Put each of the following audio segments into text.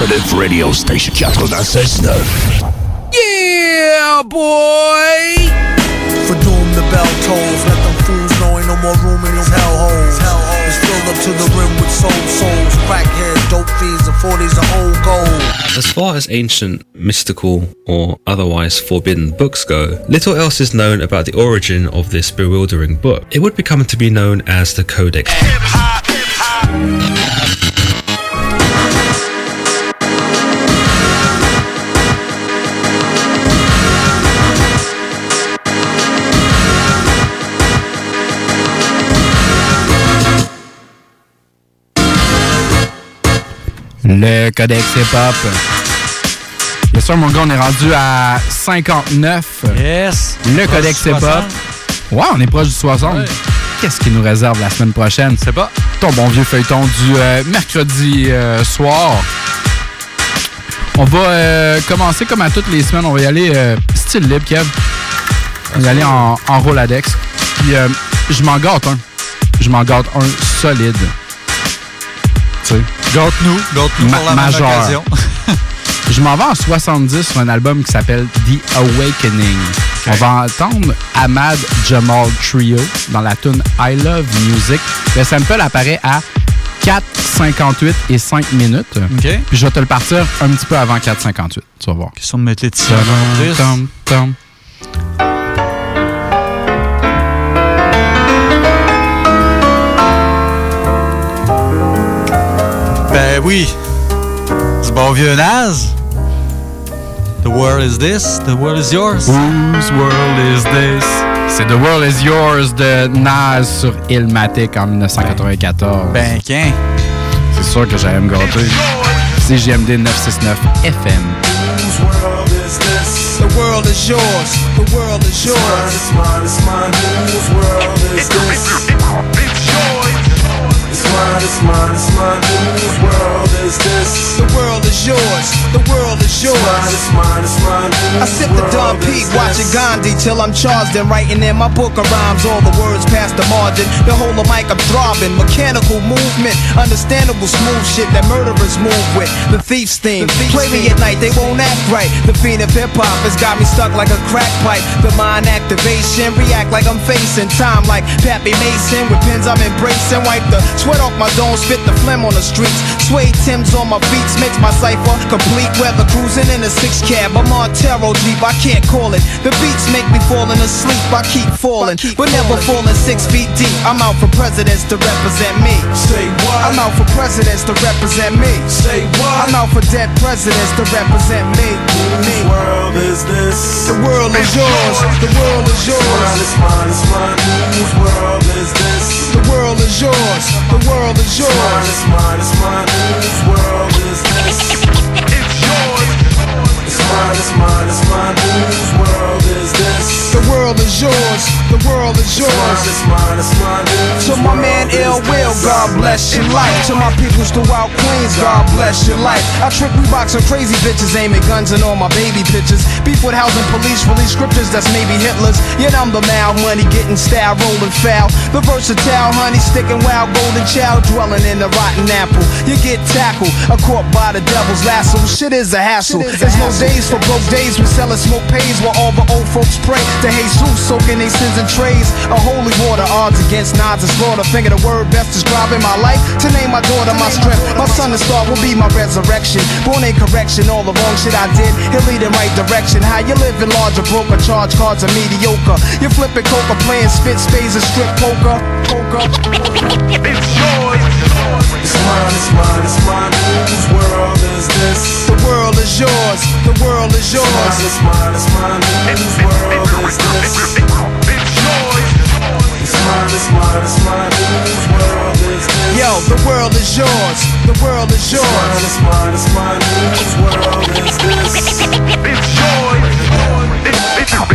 Alternative Radio Station 96.9. Yeah, boy! For doom the bell tolls, let them fools know ain't no more room in these hellholes. It's filled up to the rim with soul souls, crackheads, dope fiends, and 40s of old gold. As far as ancient, mystical, or otherwise forbidden books go, little else is known about the origin of this bewildering book. It would become to be known as the Codex. Le Codex Hip-Hop. Bien sûr, mon gars, on est rendu à 59. Yes! Le Codex Hip-Hop. 60. Ouais, on est proche du 60. Ouais. Qu'est-ce qui nous réserve la semaine prochaine? C'est pas. Ton bon vieux feuilleton du euh, mercredi euh, soir. On va euh, commencer comme à toutes les semaines. On va y aller style libre, Kev. On va y aller en, en Roladex. Puis je m'en gâte un. Je m'en gâte un solide. Tu sais. Gâte-nous, gâte-nous Ma- pour la même majeur. occasion. Je m'en vais en 70 sur un album qui s'appelle The Awakening. On va entendre Ahmad Jamal Trio dans la tune I Love Music. Le sample apparaît à 4, 58 et 5 minutes. Puis je vais te le partir un petit peu avant 4,58. Tu vas voir. Question de mettre les Ben oui. Du bon vieux Naz. The world is this, the world is yours. Whose world is this? C'est The World is Yours de Nas sur Illmatic en 1994. Ben, qu'un. C'est sûr que j'allais me gâter. CGMD 969 FM. Whose world is this? The world is yours. The world is yours. It's mine, it's mine, it's mine. Whose world is this? Mine, it's mine, it's mine. Whose world is this? The world is yours. The world is yours. It's mine, it's mine, it's mine. I sip the Don P, watching Gandhi till I'm charged and writing in my book of rhymes. All the words past the margin. The whole of mic I'm throbbing. Mechanical movement, understandable smooth shit that murderers move with. The thief's theme. Play me at night, they won't act right. The fiend of hip hop has got me stuck like a crack pipe. The mind activation, react like I'm facing time like Pappy Mason. With pins I'm embracing. Wipe the sweat off my dome, spit the phlegm on the streets. Suede Tim's on my beats makes my cipher complete. Weather cruising in a six cab, a Montero Jeep. I can't call it. The beats make me falling asleep. I keep falling, but never falling six feet deep. I'm out for presidents to represent me. Say what? I'm out for presidents to represent me. Say what? I'm out for dead presidents to represent me. me. world is this? The world is yours. The world is yours. It's mine, it's mine, it's mine. Whose world is this? The world is yours. The world is yours. Mine, it's mine, it's mine. Whose world is this? It's yours. It's mine, it's mine, it's mine. Whose world is this? The world is yours. The world is yours. It's mine, it's mine. To my man Ill Will, God bless your life. To my peoples throughout Queens, God bless your life. I trick Reeboks and crazy bitches, aiming guns and all my baby pictures. Beef with housing police, release scriptures that's maybe Hitler's. Yet I'm the mal money, getting style, rolling foul. The versatile honey, sticking wild, golden child, dwelling in the rotten apple. You get tackled, a caught by the devil's lasso. Shit is a hassle. There's no days for broke days. We sellin' smoke pays while all the old folks pray to Jesus, soaking their sins in trays. A holy water, odds against nods and slaughter. Finger the word best describing my life. To name my daughter my strength. My son and star will be my resurrection. Born in correction, all the wrong shit I did. He'll lead in right direction. How you living large or broke or charge cards are mediocre. You're flipping coca, playing spit spades and strip poker. Poker. It's yours. It's mine, it's mine, it's mine. Whose world is this? The world is yours. The world is yours. It's mine, it's mine, it's mine. Whose world is this? It's yours. It's mine, it's mine, it's mine. Whose world is this? Yo, the world is yours. The world is yours. It's mine, it's mine, it's mine. Whose world is this? It's yours. It's yours.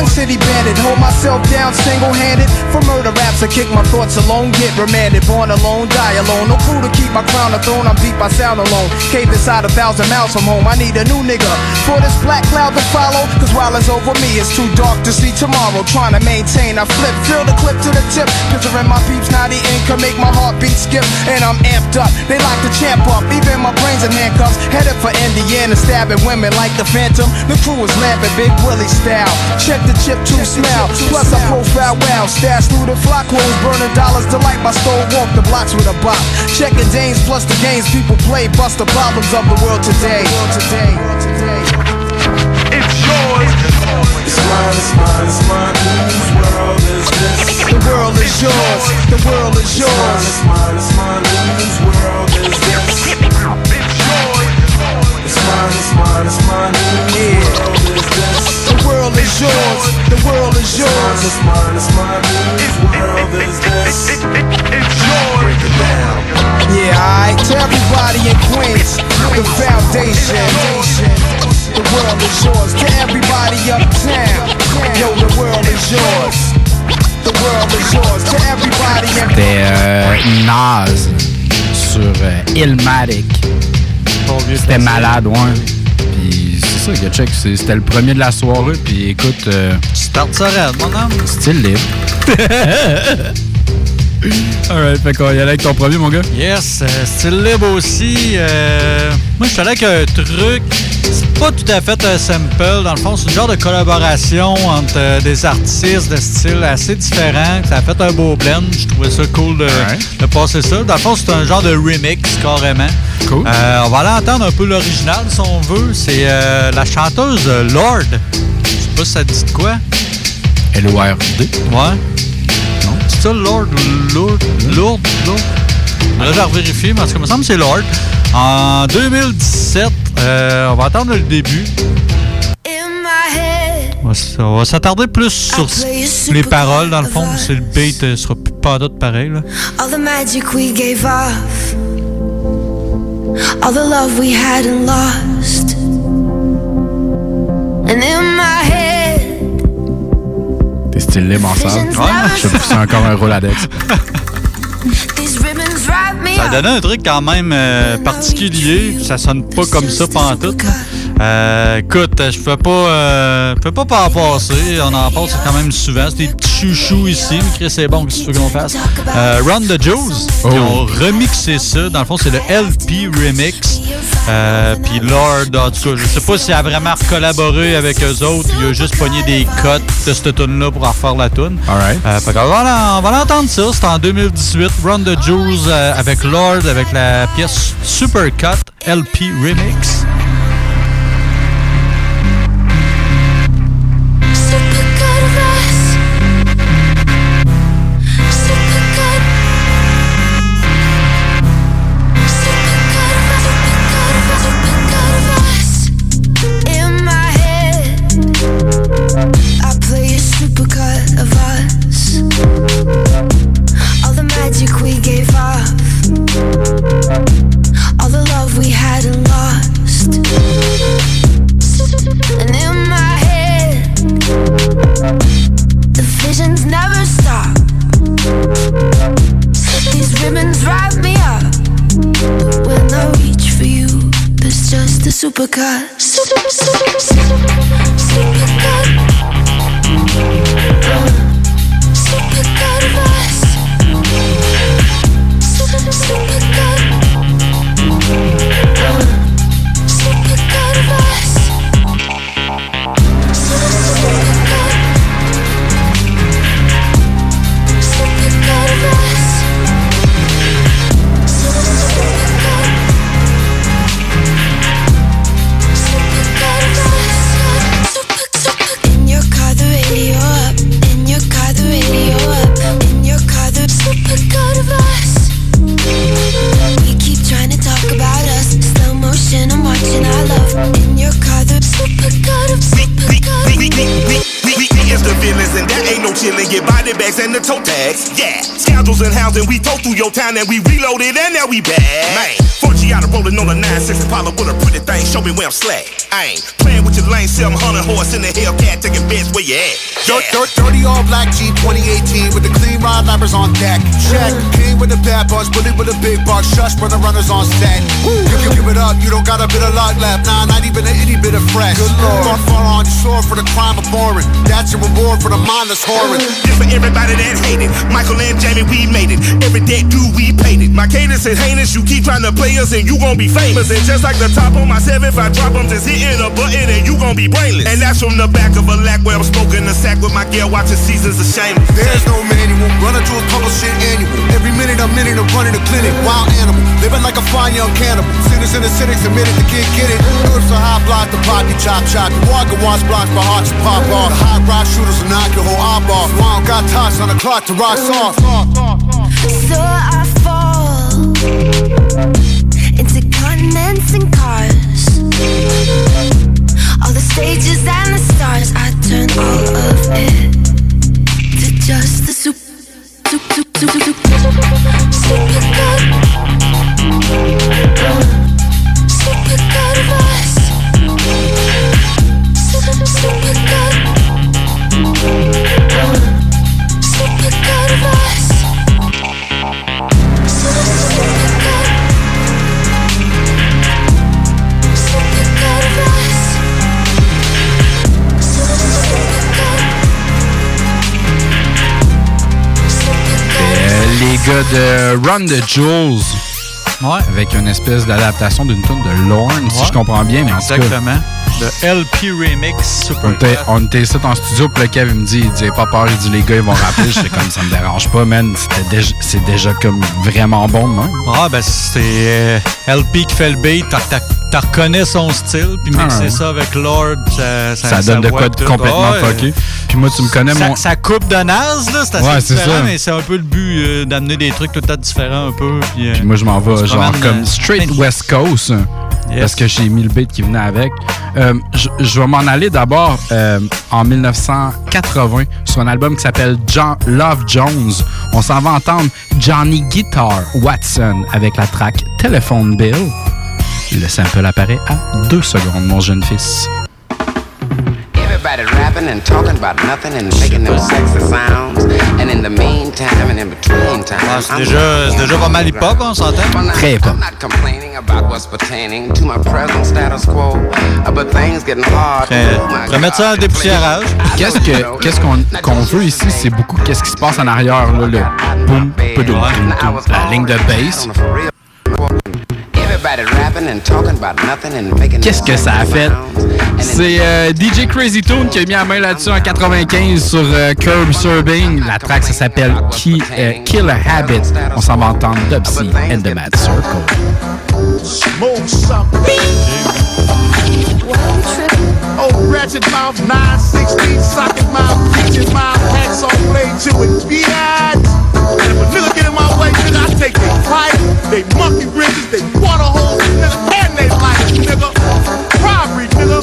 Young city bandit. Hold myself down single handed. For murder raps, I kick my thoughts alone. Get remanded. Born alone, die alone. No crew to keep my crown a throne. I'm deep, I sound alone. Cave inside a thousand miles from home. I need a new nigga for this black cloud to follow. Cause while it's over me, it's too dark to see tomorrow. Trying to maintain, I flip, fill the clip to the tip. Picturing my peeps, not eating, can make my heartbeat skip. And I'm amped up. They like to champ up. Even my brains in handcuffs. Headed for Indiana, stabbing women like the Phantom. The crew is laughing, Big Willie style. Check the chip to smell. Plus I profile well. Stash through the flock holes, burning dollars. Delight my stole, walk the blocks with a bop. Checking Danes plus the games people play. Bust the problems of the world today. It's yours. It's mine, it's mine, it's mine. Whose world is this? The world is yours. The world is yours. It's mine, it's mine, whose world is this? It's yours. It's mine, it's mine, it's mine. Whose world is this? The world is yours. The world is yours. It's mine, it's mine, whose world is this? It's yours. Break it down. Yeah, alright. To everybody in Queens, the foundation. The world is yours. To everybody uptown, yo, the world is yours. The world is yours. To everybody in C'était euh, er Nas sur euh, Illmatic. C'était malade, ouais. Ça, check. C'était le premier de la soirée. Puis écoute, euh, Start ça raide, mon homme. style libre. Alright, fait qu'on y allait avec ton premier, mon gars. Yes, euh, style libre aussi. euh, moi, je suis allé avec un truc. C'est pas tout à fait un sample. Dans le fond, c'est une genre de collaboration entre euh, des artistes de style assez différents. Ça a fait un beau blend. Je trouvais ça cool de, de passer ça. Dans le fond, c'est un genre de remix, carrément. Cool. On va aller entendre un peu l'original, si on veut. C'est la chanteuse Lord. Je sais pas si ça dit de quoi. L-O-R-D. Ouais. Non. C'est ça, Lord? Lord? Lord? Lord? Là, je vais revérifier, mais en tout cas, il me semble que c'est Lord. En 2017, euh, on va attendre le début. On va s'attarder plus sur les paroles, dans le fond. C'est le beat, euh, sera plus pas d'autre pareil. Là. all the magic we gave off, all the love we had and lost. And in my head, style libre en salle. c'est encore un Roladex. Ça donnait un truc quand même euh, particulier. Ça sonne pas comme ça pantoute. là. Euh, écoute, je peux pas, euh, je peux pas pas en passer. On en passe quand même souvent. C'est des petits chouchous ici. Mais Chris, c'est bon, qu'est-ce que tu qu'on fasse? Euh, Run the Juice, Oh. qui ont remixé ça. Dans le fond, c'est le LP Remix. Euh, Puis Lord, en tout cas, je sais pas s'il a vraiment collaboré avec eux autres. Il a juste pogné des cotes de cette tune-là pour en refaire la tune. Alright. Euh, qu'on va, on va l'entendre ça. C'est en 2018. Run the Juice euh, avec Lord, avec la pièce Super Cut LP Remix. A your town, and we reloaded, and now we back. Man, 4G out of rolling on the 9-6 Impala with a pretty thing, show me where I'm slack. I ain't playing with your lane, 700 horse in the Hellcat, taking bets where you at. Dirt, dirt, dirty all black Jeep 2018 with the clean rod lappers on deck. Check. King with the bad bucks, bully with a big buck. Shush, brother runners on set. You can give it up, you don't got a bit of luck left. Nah, not even a itty bit of fresh. Good lord. Thought far on your sword for the crime of boring. That's your reward for the mindless whoring. This for everybody that hated. Michael and Jamie, we made it. Every dead dude, we paid it. My cadence is heinous. You keep trying to play us and you gon' be famous. And just like the top on my 7, if I drop them, just hitting a button and you gon' be brainless. And that's from the back of a lack where I'm smoking the sack with my gear, watching seasons of shame. There's no manual. Running to a public shit annual. Every minute, a minute, I'm running a clinic. Wild animal. Living like a fine young cannibal. Sinners and the cynics admitted the kid get it. Herbs are high block, the poppy chop chop. You walk and watch blocks, my heart just pop off. The high rock shooters will knock your whole eye off. Wow, got toss on the clock to rock off. So I fall de Run the Jewels. Avec une espèce d'adaptation d'une tune de Lorne, si Ouais. je comprends bien. Mais en tout cas, Exactement. Le LP Remix Super on était, ici en studio, puis le Kev, il me dit, il dit, Aie pas peur, il dit, les gars, ils vont rappeler. J'étais comme, ça me dérange pas, man. C'est déjà comme vraiment bon, même. Ah, ben c'est euh, LP qui fait le beat, t'as- t'as t'as reconnais son style, puis mixer Ah ça avec Lord, ça, Ça, donne de quoi de complètement fucké. Puis moi, tu me connais, Ça, mon. ça coupe de naze, là, c'est assez Ouais, différent, ça. mais c'est un peu le but euh, d'amener des trucs tout à fait différents un peu. Puis, euh, Puis moi, je m'en vais genre comme euh, straight West Coast. Parce que j'ai mis le beat qui venait avec. Euh, je, je vais m'en aller d'abord en 1980 sur un album qui s'appelle John Love Jones. On s'en va entendre Johnny Guitar Watson avec la track Telephone Bill. Le sample apparaît à deux secondes, mon jeune fils. Everybody rapping and talking about nothing and making them sexy sounds. And in the meantime and in between time. Ah, c'est déjà, pas mal hip-hop, on s'entend? Très hip-hop. I'm not complaining about what's pertaining to my present status quo. But things getting hard. Très- my je vais mettre ça en God. dépoussiérage. Qu'est-ce que qu'est-ce qu'on qu'on veut ici, c'est beaucoup qu'est-ce qui se passe en arrière là, le boum, poudoum, boum, boum, la ligne de bass. Everybody rapping and talking about nothing and making Qu'est-ce que ça a fait? C'est euh, DJ Crazy Tune qui a mis la main là-dessus en 95 sur euh, Curb Serving. La track, ça s'appelle Ki- euh, Kill a Habit. On s'en va entendre Dubsy and the Mad Circle. Oh, ratchet mouth, 916, socket mouth, kitchen mouth, hacks on blade to it, biatch. And if a nigga in nigga, I take they pipe, they monkey bridges, they water holes, nigga, and they lights, nigga. Robbery, nigga,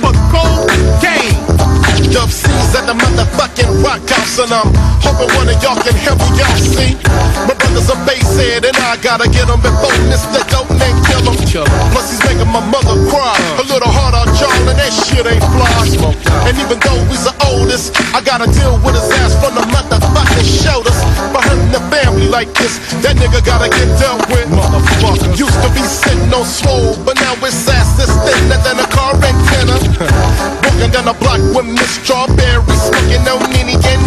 for cocaine. Dub C's at the motherfucking rock house, and I'm hoping one of y'all can help me out. See, my brother's a basshead, and I gotta get him before Mr. Dope and kill him. Plus, he's making my mother cry. A little hard on y'all, and that shit ain't fly. And even though he's the oldest, I gotta deal with his ass from the motherfucking shoulders. Hurting the family like this, that nigga gotta get dealt with. Motherfucker. Used to be sitting on swole, but now his ass is thinner than a car antenna. Walking down the block with Miss Strawberry, smoking on Nini and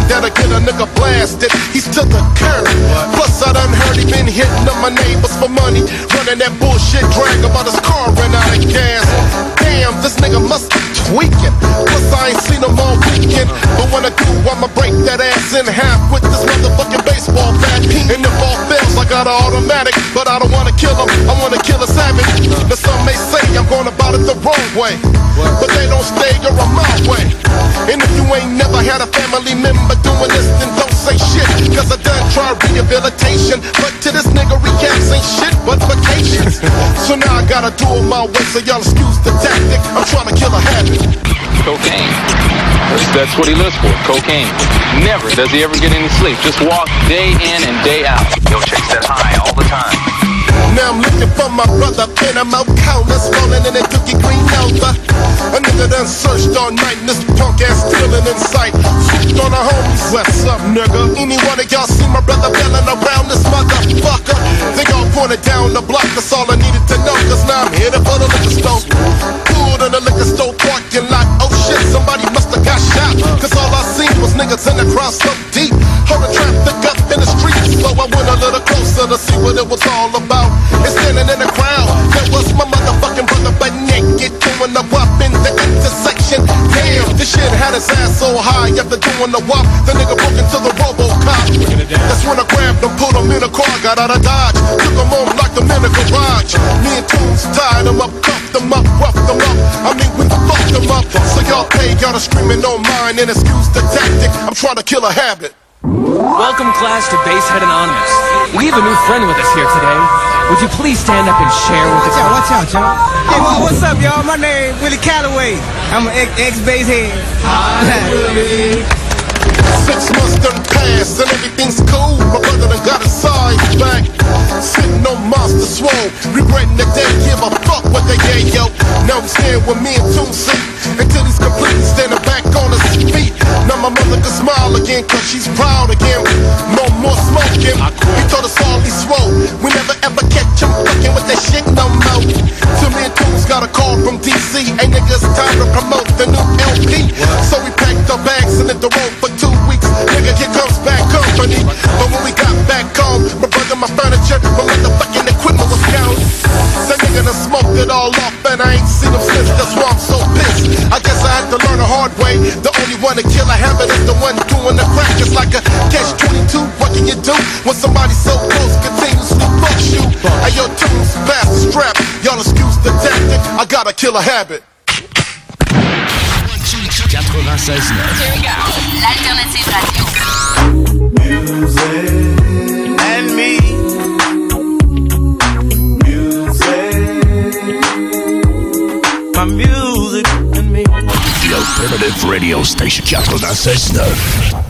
everything that'll get a nigga blasted. He's to the curb. Plus, I done heard he been hitting up my neighbors for money, running that bullshit drag about his car ran out of gas. Damn, this nigga must Plus, I ain't seen him all weekend. But when I do, I'ma break that ass in half with this motherfucking baseball bat. And if all fails, I got an automatic, but I don't wanna kill him. I wanna kill a savage. Now some may say I'm going about it the wrong way, but they don't stay or I'm my way. And if you ain't never had a family member doing this, then don't say shit. Cause I done tried rehabilitation, but to this nigga recaps ain't shit but vacations. so now I gotta do it my way, so y'all excuse the tactic. I'm trying to kill a habit. Cocaine. That's, that's what he lives for, cocaine. Never does he ever get any sleep. Just walk day in and day out. He'll chase that high all the time. Now I'm looking for my brother, pin him out countless, rolling in a dookie green Nova. A nigga done searched all night, and this punk ass stealing in sight. Swooped on the homies, what's up, nigga? Any one of y'all see my brother bailing around this motherfucker? They all pointed down the block, that's all I needed to know, cause now I'm headed for the liquor store. Pulled in the liquor store parking lot, oh shit, somebody must have got shot. Cause all I seen was niggas in the crowd so deep. Hold the traffic up in the street, so I went a little closer to see what it was all about. And standing in the crowd, that was my motherfucking brother, but naked, doing the wop in the intersection. Damn, this shit had his ass so high after doing the wop, the nigga broke into the Robocop. That's when I grabbed him, put him in a car, got out of Dodge, took him home, locked him in the garage. Me and Tunes tied him up, cuffed him up, roughed him up. I mean, we fucked him up. So y'all pay, y'all are screaming on mine and excuse the tactic. I'm trying to kill a habit. Welcome, class, to Basehead Anonymous. We have a new friend with us here today. Would you please stand up and share with Watch us? out, watch out, y'all. Hey, well, what's up, y'all? My name is Willie Calloway. I'm an ex- ex-base head. Six months done passed and everything's cool. My brother done got his size back. Sitting on monster swole, regretting that they give a fuck what they gave yo. Now I'm staying with me and Toon until he's completely standing back on his feet. Now my mother can smile again cause she's proud again. No more smoking. He told us all he swole. We never ever catch him fucking with that shit no more. So me and Toons got a call from DC. Hey niggas, time to promote the new LP. So we packed our bags and hit the road for two weeks. Nigga, here comes back company. But when we got back home, my brother, my furniture, my motherfucking equipment was gone. That nigga done smoked it all off, and I ain't seen him since. That's why I'm so pissed. I guess I had to learn the hard way. The only one to kill a habit is the one doing the crack. It's like a catch 22. What can you do when somebody so close continuously fucks you? Hey, yo, tunes, pass the strap. Y'all excuse the tactic. I gotta kill a habit. 96.9. Here we go. L'alternative radio. and My music and me. The Alternative Radio Station 96.9.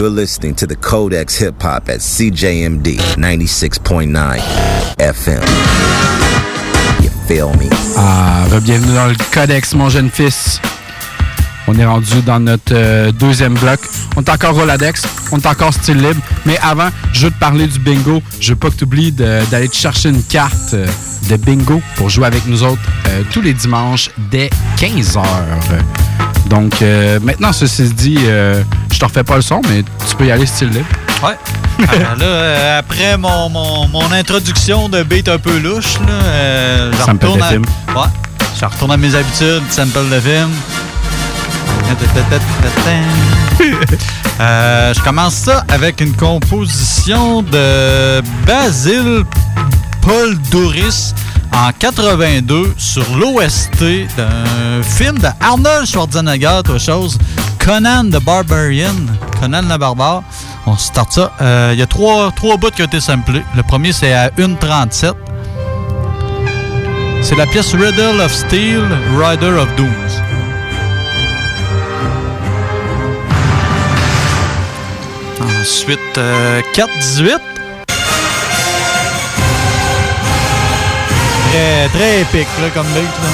You're listening to the Codex Hip Hop at CJMD 96.9 FM. Ah, bienvenue dans le Codex, mon jeune fils. On est rendu dans notre euh, deuxième bloc. On est encore Roladex, on est encore style libre. Mais avant, je veux te parler du bingo. Je veux pas que tu oublies d'aller te chercher une carte euh, de bingo pour jouer avec nous autres euh, tous les dimanches dès 15h. Donc, maintenant, ceci dit, te refais pas le son, mais tu peux y aller style libre. Ouais. Euh, là, euh, après mon, mon, mon introduction de beat un peu louche, là, euh, je Sample retourne à, film. Ouais, je retourne à mes habitudes, sample de film. Euh, je commence ça avec une composition de Basile Paul Doris en 82 sur l'OST d'un film de Arnold Schwarzenegger, autre chose, Conan the Barbarian, Conan le barbare. On start ça. Euh, Il y a trois, trois bouts qui ont été samplés. Le premier, c'est à 1.37. C'est la pièce Riddle of Steel, Rider of Dooms. Ensuite, euh, 4-18. Très, très épique, là, comme beat, là.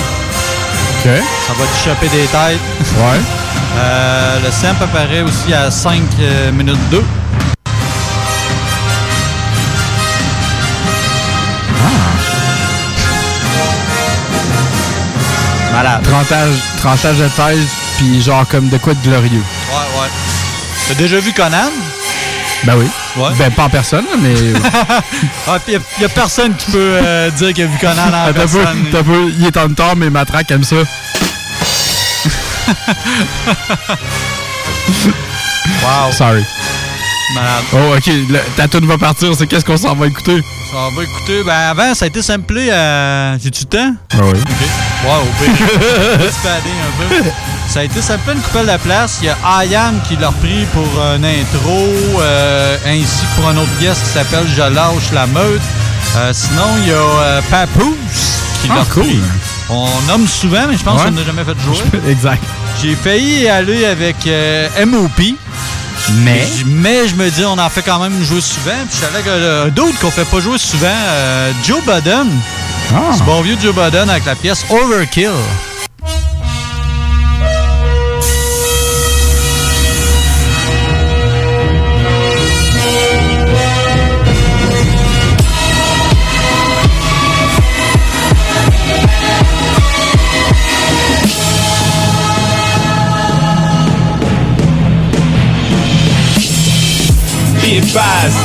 OK. Ça va te choper des têtes. Ouais. Euh, le sample apparaît aussi à 5 euh, minutes 2. Malade. Tranchage, tranchage de tête, puis genre comme de quoi de glorieux. Ouais, ouais. T'as déjà vu Conan? Ben oui. Ouais. Ben pas en personne, mais. ah, pis y, a personne qui peut euh, dire qu'il a vu Conan en peu, personne. peu, il est en temps, mais Matraque aime ça. wow. Sorry. Malade. Oh, ok, le- ta tune va partir, c'est qu'est-ce qu'on s'en va écouter? On va écouter. Ben avant, ça a été samplé à. J'ai-tu le temps? Ah oui. Ok. Wow, un peu. Ça a été samplé une coupelle de place. Il y a Ayam qui l'a repris pour un intro, euh, ainsi que pour une autre pièce qui s'appelle Je lâche la meute. Euh, sinon, il y a euh, Papoose qui l'a Ah, cool. On nomme souvent, mais je pense Ouais. qu'on n'a jamais fait jouer. exact. J'ai failli aller avec euh, MOP. Mais? Mais je me dis, on en fait quand même jouer souvent. Puis je savais que euh, d'autres qu'on fait pas jouer souvent, euh, Joe Budden. Ah. C'est bon vieux Joe Budden avec la pièce Overkill.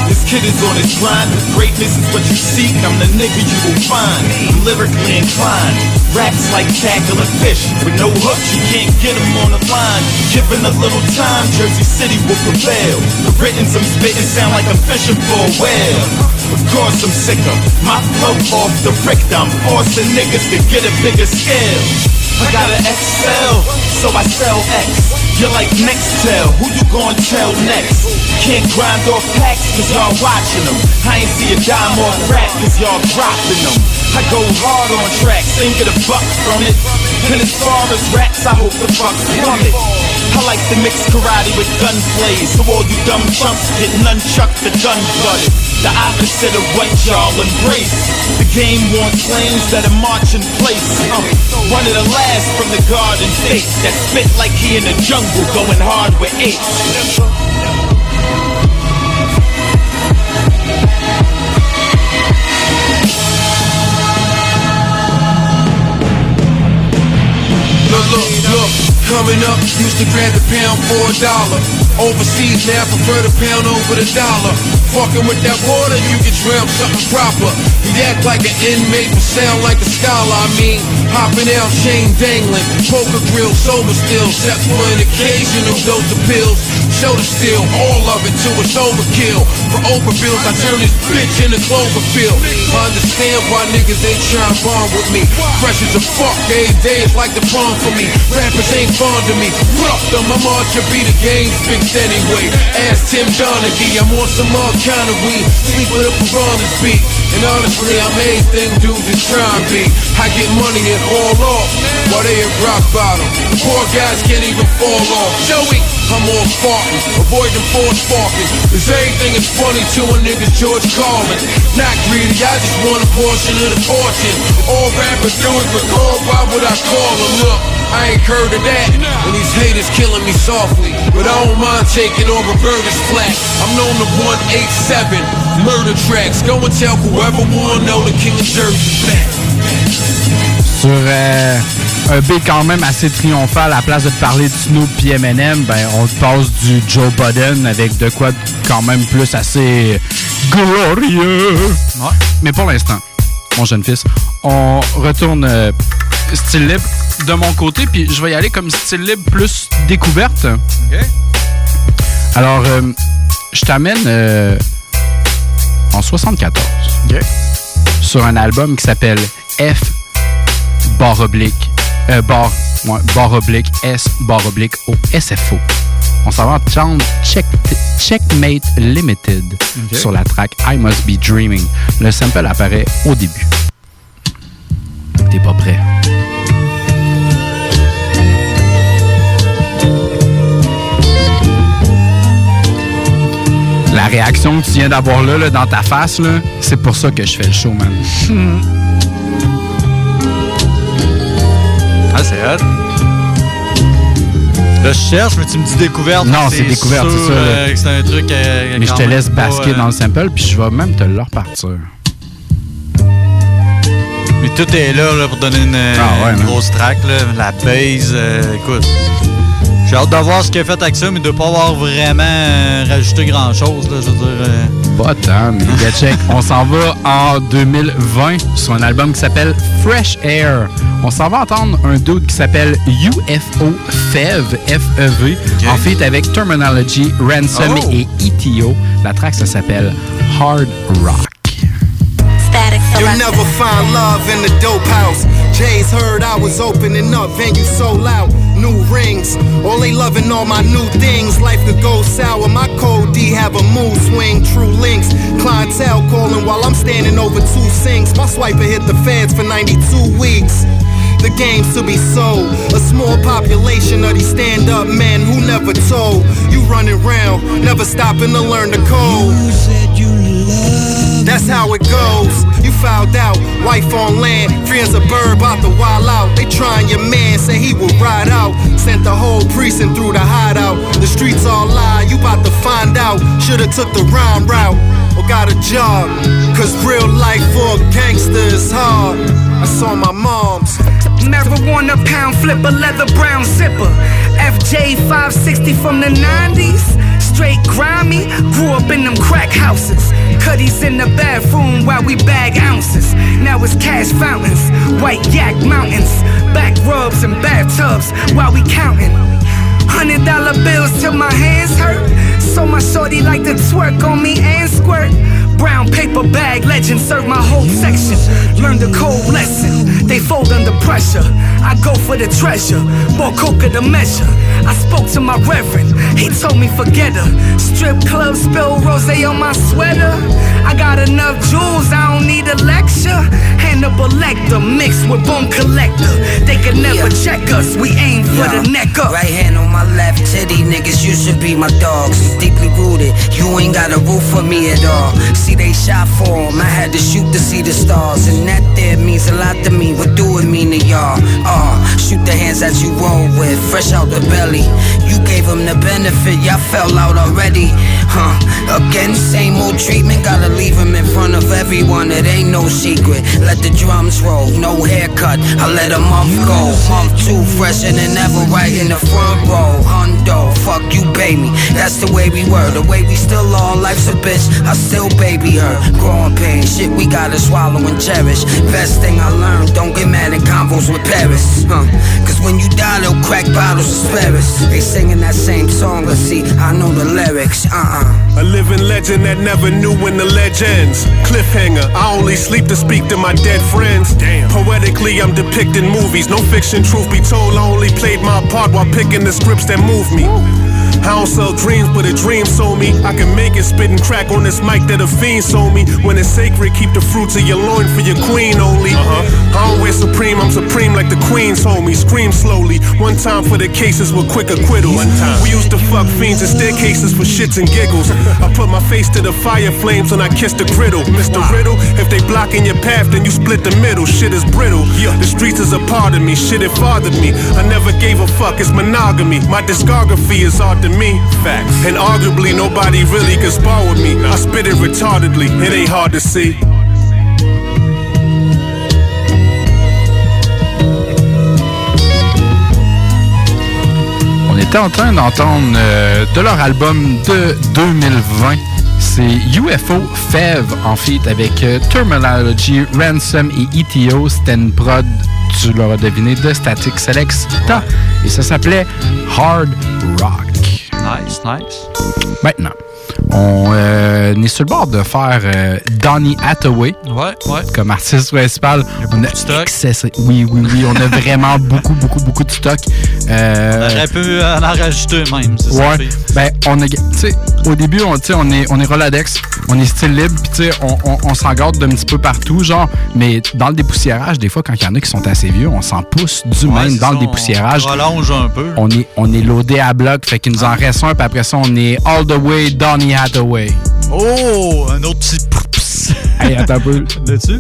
This kid is on his grind. Greatness is what you seek, I'm the nigga you will find. I'm lyrically inclined. Raps like tackling fish. With no hooks, you can't get them on the line. Given a little time, Jersey City will prevail. The written, some spitting sound like I'm fishing for a whale. Course I'm sicker. My flow off the Richter. I'm forcing niggas to get a bigger scale. I got an XL, so I sell X. You're like Nextel, who you gon' tell next? Can't grind off packs cause y'all watching them. I ain't see a dime off rap cause y'all dropping them. I go hard on tracks, ain't get a buck from it. And as far as raps, I hope the fucks plummet. I like to mix karate with gun plays, so all you dumb chumps get nunchucked the gun butted. The opposite of what y'all embrace. The game wants flames that are march in place. I'm one of the last from the Garden State that spit like he in the jungle going hard with apes. Coming up, used to grab the pound for a dollar. Overseas now prefer the pound over the dollar. Fucking with that water, you get drowned something proper. You act like an inmate, but sound like a scholar. I mean, hopping out, chain dangling, poker grill, sober still, except for an occasional dose of pills. Shoulder still, all of it till it's overkill. For Oprah bills, I turn this bitch into Cloverfield. I understand why niggas ain't trying to bond with me. Fresh as a fuck, every day is like the prom for me. Rappers ain't fond of me. Fuck them, I'm on to be the game's fixed anyway. Ask Tim Donaghy, I'm on some more kind of weed. Sleep with a piranha's beat. And honestly, I'm anything dudes is trying to be. I get money and haul off while they at rock bottom. Poor guys can't even fall off. Joey, I'm on all Spartan, avoid them four sparking. Cause everything is funny to a nigga's George Carlin. Not greedy, I just want a portion of the fortune. All rappers do is record, why would I call them? Look, I ain't heard of that. And these haters killing me softly. But I don't mind taking on Roberta's flag. I'm known to 187 murder tracks. Go and tell whoever wanna know the king of Jersey's back. Sur euh, un beat quand même assez triomphal, à la place de te parler de Snoop puis Eminem, ben, on te passe du Joe Budden avec de quoi quand même plus assez glorieux. Mais pour l'instant, mon jeune fils, on retourne euh, style libre de mon côté, puis je vais y aller comme style libre plus découverte. Alors, euh, je t'amène euh, en 74 sur un album qui s'appelle F barre oblique euh, barre, ouais, barre oblique S barre oblique O SFO. On s'en va entendre Check, Checkmate Limited sur la track I Must Be Dreaming. Le sample apparaît au début. T'es pas prêt? La réaction que tu viens d'avoir là, là, dans ta face, là, c'est pour ça que je fais le show, man. Là, je cherche, mais tu me dis découverte. Non, c'est découverte, c'est ça, euh, c'est un truc. euh, Mais je te laisse basquer euh, dans le sample, puis je vais même te le repartir. Mais tout est là, là pour donner une, Ah ouais, une man. grosse track, là, la base. euh, écoute, j'ai hâte de voir ce qu'il a fait avec ça, mais de ne pas avoir vraiment euh, rajouté grand-chose. là, Je veux dire. euh, Pas tant, mais gars, check. On s'en va en 2020 sur un album qui s'appelle Fresh Air. On s'en va entendre un dude qui s'appelle UFO Fev, F-E-V, en feat avec Terminology, Ransom Oh. et ETO. La track, ça s'appelle Hard Rock. You'll never find love in the dope house. Jay's heard I was opening up, venue sold out. New rings, all they loving all my new things. Life could go sour. My code D have a mood swing. True links, clientele calling while I'm standing over two sinks. My swiper hit the feds for 92 weeks. The game's to be sold. A small population of these stand up men who never told. You running round, never stopping to learn the code. That's how it goes. Fouled out, wife on land, friends a bird about to wild out. They trying your man, say he will ride out. Sent the whole precinct through the hideout. The streets all lie, you about to find out. Shoulda took the rhyme route or got a job. Cause real life for a gangster is hard. I saw my mom's. Marijuana pound flipper, leather brown zipper. FJ 560 from the 90s. Straight grimy, grew up in them crack houses. Cuddies in the bathroom while we bag ounces. Now it's cash fountains, white yak mountains. Back rubs and bathtubs while we counting. Hundred dollar bills till my hands hurt. So my shorty like to twerk on me and squirt. Brown paper bag legend serve my whole section. Learned a cold lesson. They fold under pressure. I go for the treasure. More coca to measure. I spoke to my reverend. He told me forget her. Strip club spill rose on my sweater. I got enough jewels. I don't need a lecture. Hannibal Lecter mixed with Bone Collector. They could never check us. We aim for the neck up. Right hand on my left titty, niggas, you should be my dogs. Deeply rooted, you ain't got a roof for me at all. See, they shot for 'em, I had to shoot to see the stars. And that there means a lot to me. What do it mean to y'all? Uh, shoot the hands that you roll with, fresh out the belly. You gave them the benefit, y'all fell out already. Huh, again, same old treatment, gotta leave him in front of everyone, it ain't no secret. Let the drums roll, no haircut, I let a month go. Month two, fresher than ever, right in the front row. Hundo, fuck you, baby. That's the way we were, the way we still are. Life's a bitch, I still baby her. Growing pain, shit we gotta swallow and cherish. Best thing I learned, don't get mad at combos with Paris. Huh, cause when you die, they'll crack bottles of spirits. They singing that same song, but see, I know the lyrics, uh uh. A living legend that never knew when the legends. Cliffhanger, I only sleep to speak to my dead friends. Damn. Poetically, I'm depicting movies. No fiction, truth be told, I only played my part while picking the scripts that move me. I don't sell dreams, but a dream sold me. I can make it spitting crack on this mic that a fiend sold me. When it's sacred, keep the fruits of your loin for your queen only. Uh-huh. I don't wear supreme, I'm supreme like the queens hold me. Scream slowly. One time for the cases with quick acquittal. One time. We used to fuck fiends and staircases for shits and giggles. I put my face to the fire flames when I kiss the griddle. Mr. Riddle, if they blocking your path, then you split the middle. Shit is brittle. Yeah. The streets is a part of me. Shit, it fathered me. I never gave a fuck, it's monogamy. My discography is art to And arguably, nobody really can spar with me. I spit it retardedly. On était en train d'entendre euh, de leur album de 2020. C'est UFO Fev en feat avec euh, Terminology, Ransom et ETO. C'était une prod, tu l'auras deviné, de Static Selecta. Et ça s'appelait Hard Rock. nice, nice. Right now. On euh, est sur le bord de faire euh, Donny Hathaway Ouais, ouais. comme artiste principal. On a excess- Oui, oui, oui. On a vraiment beaucoup, beaucoup, beaucoup de stock. Euh, On aurait pu en rajouter même, c'est ça. Ouais. Ben, on a, au début, on, on est, on est Roladex, on est style libre, puis on, on, on s'en garde d'un petit peu partout, genre, mais dans le dépoussiérage, des fois, quand il y en a qui sont assez vieux, on s'en pousse du Ouais, même dans ça, le dépoussiérage. On rallonge un peu. On est, on est loadé à bloc, fait qu'il nous en reste un, puis après ça, on est all the way Donny Hathaway. Oh, un autre petit. Hey, attends un peu. Dessus.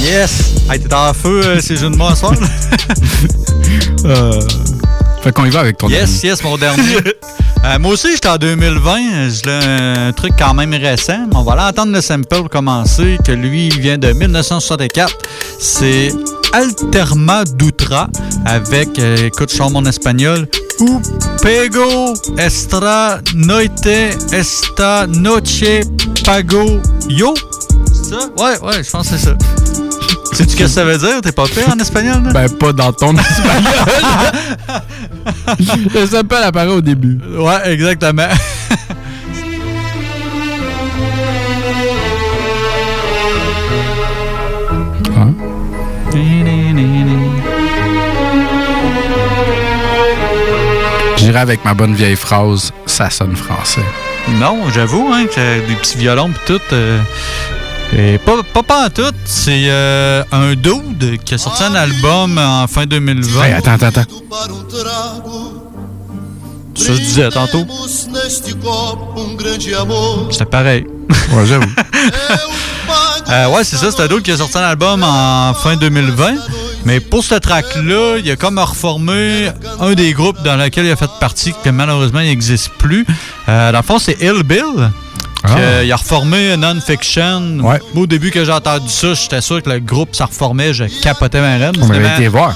Yes! Hey, t'es en feu euh, ces jeux de mots soir? Euh, Fait qu'on y va avec ton Yes, yes, mon dernier. Euh, moi aussi, j'étais en 2020. J'ai un truc quand même récent. mais On va aller entendre le sample pour commencer, que lui, il vient de 1964. C'est Alterma Dutra avec, euh, écoute, je mon espagnol. U pego estra noite esta noche pago yo? C'est ça? Ouais, ouais, je pense que c'est ça. Sais-tu ce que ça veut dire? T'es pas pire en espagnol? là? Ben, pas dans ton espagnol. Le sample apparaît au début. Ouais, exactement. J'irai avec ma bonne vieille phrase, ça sonne français. Non, j'avoue, hein, que des petits violons pis tout. euh, et pas, pas, pas en tout. C'est euh, un dude qui a sorti un album en fin 2020. Hey, attends, attends, attends. Ça, je disais tantôt. C'était pareil. Ouais, j'avoue. Euh, ouais, c'est ça, c'est un dude qui a sorti un album en fin 2020. Mais pour ce track-là, il a comme reformé un des groupes dans lequel il a fait partie, que malheureusement, il n'existe plus. Euh, dans le fond, c'est Ill Bill. Ah. Il a reformé Non-Fiction. Moi, Au début que j'ai entendu ça, j'étais sûr que le groupe ça reformait, je capotais ma reine. On avait été voir.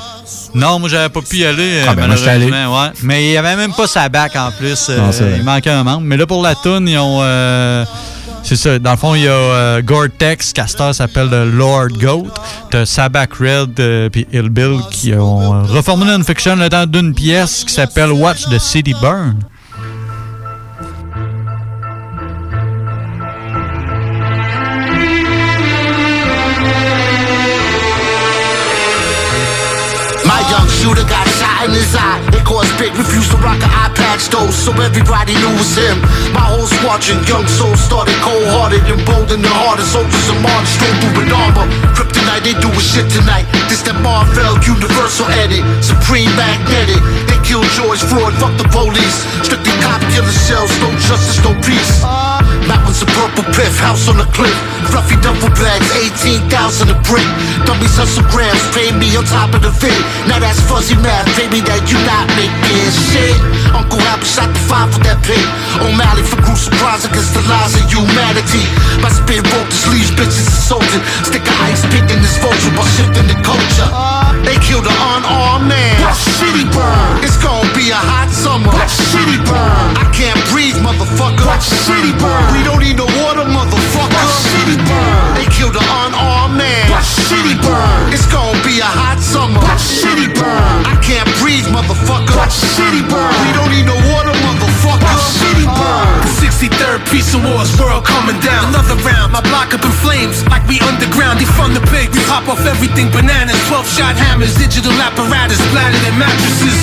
Non, moi j'avais pas pu y aller, Ah, ben, moi, j'étais allé. malheureusement. Ouais. Mais il y avait même pas sa back en plus. euh, Non, il manquait un membre. Mais là pour la tune, ils ont. euh, c'est ça. Dans le fond, il y a euh, Gore-Tex, Castor s'appelle le Lord Goat. T'as Sabak Red euh, puis Ill Bill qui ont euh, reformé Non-Fiction le temps d'une pièce qui s'appelle Watch the City Burn. My young shooter got shot in his eye. It caused big refused to rock an eye patch though, so everybody knew it was him. My whole squadron, young souls started cold-hearted and bold in the hardest soldiers of March straight through with armor. Kryptonite, they do a shit tonight. This that Marvel universal edit, supreme magnetic. House on the cliff. Fluffy duffel bags, 18,000 a brick. Dummies hustle grams, pay me on top of the fit. Now that's fuzzy math, baby, that you not making shit. Uncle Apple shot the five for that pit. O'Malley for cruel surprise against the lies of humanity. My spit broke the sleeves, bitches insulted. Stick of ice pick in this vulture while shifting the culture. They killed an unarmed man. Watch shitty burn. It's gonna be a hot summer. Watch shitty burn. I can't breathe, motherfucker. Watch shitty burn. We don't need no water, motherfucker. Watch shitty burn. They killed an unarmed man. Watch shitty burn. It's gonna be a hot summer. Watch shitty burn. I can't breathe, motherfucker. Watch shitty burn. We don't need no water, motherfucker. Watch burn. The 63rd piece of wars, world coming down. Another round, my block up in flames, like we underground. Defund the big, we pop off everything bananas. 12 shot hammers, digital apparatus, splattered in mattresses.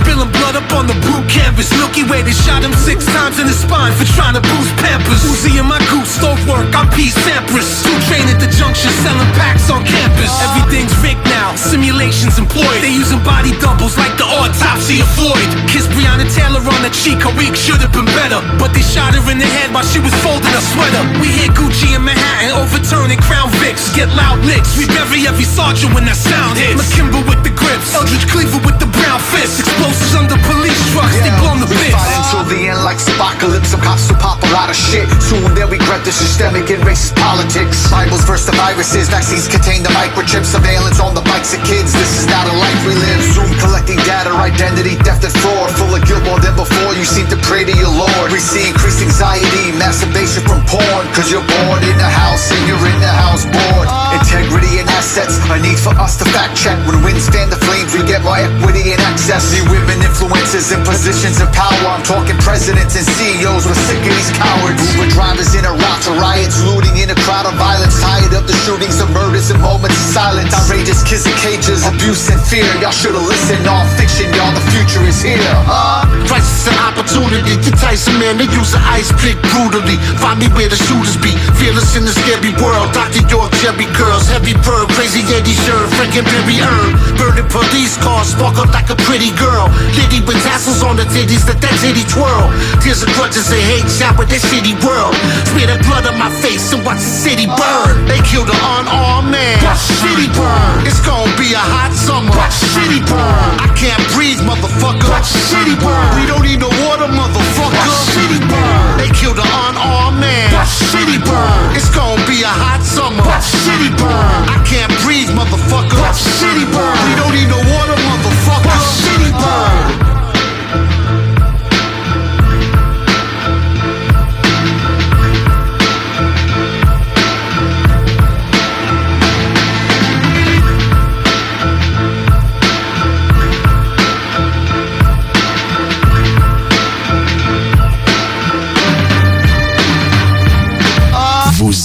Spilling blood up on the blue canvas. Milky Way, they shot him six times in the spine for trying to boost Pampers. Uzi in my goose, stove work, I'm P. Sampras. Two train at the junction, selling packs on campus. Everything's rigged now, simulations employed. They using body doubles like the autopsy of Floyd. Kiss Brianna Taylor on the cheek, her week should have been better. But they shot her in the head while she was folding a sweater. We hit Gucci in Manhattan, overturning Crown Vics. Get loud licks, we bury every sergeant when that sound hits. McKimber with the grips, Eldridge Cleaver with the brown fist. Explosives under police trucks, they blow the We bits. fight until the end like apocalypse. Some cops will pop a lot of shit. Soon they'll regret the systemic and racist politics. Bibles versus the viruses. Vaccines contain the microchips. Surveillance on the bikes of kids. This is not a life we live. Zoom collecting data, identity, theft, and fraud. Full of guilt more than before. You seem to pray to your Lord. We see increased anxiety, masturbation from porn. Cause you're bored in the house and you're in the house bored. Integrity and assets. A need for us to fact check. When winds fan the flames, we get more equity and access. See women influencers in positions of power. I'm talking presidents and CEOs. We're sick of these cowards. Uber drivers in a route to riots, looting in a crowd of violence. Tired of the shootings and murders and moments of silence. Outrageous kids in cages, abuse and fear. Y'all should've listened. All fiction, y'all. The future is here. Uh, Crisis and opportunity to Man, they use an ice pick brutally. Find me where the shooters be. Fearless in the scary world. Dr. York, Jerry girls, heavy bird, crazy Eddie shirt, Frank and Perry Earn. Burning police cars, spark up like a pretty girl. Liddy with tassels on the titties, let that titty twirl. Tears of grudges and hate shower this shitty world. Smear the blood on my face and watch the city burn. They killed an unarmed man. Watch the city burn. It's gonna be a hot summer. Watch the city burn. I can't breathe, motherfucker. Watch the city burn. We don't need no water, motherfucker. Watch city burn. They killed an unarmed man. Watch city burn. It's gonna be a hot summer. Watch city burn. I can't breathe, motherfucker. Watch city burn. We don't need no water, motherfucker. Watch city burn.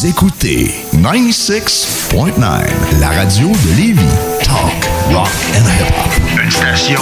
Écoutez 96.9, la radio de Lévis. Talk, rock and hip-hop. Une station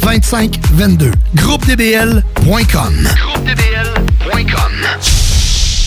418-681-2522. GroupeDBL.com. GroupeDBL.com.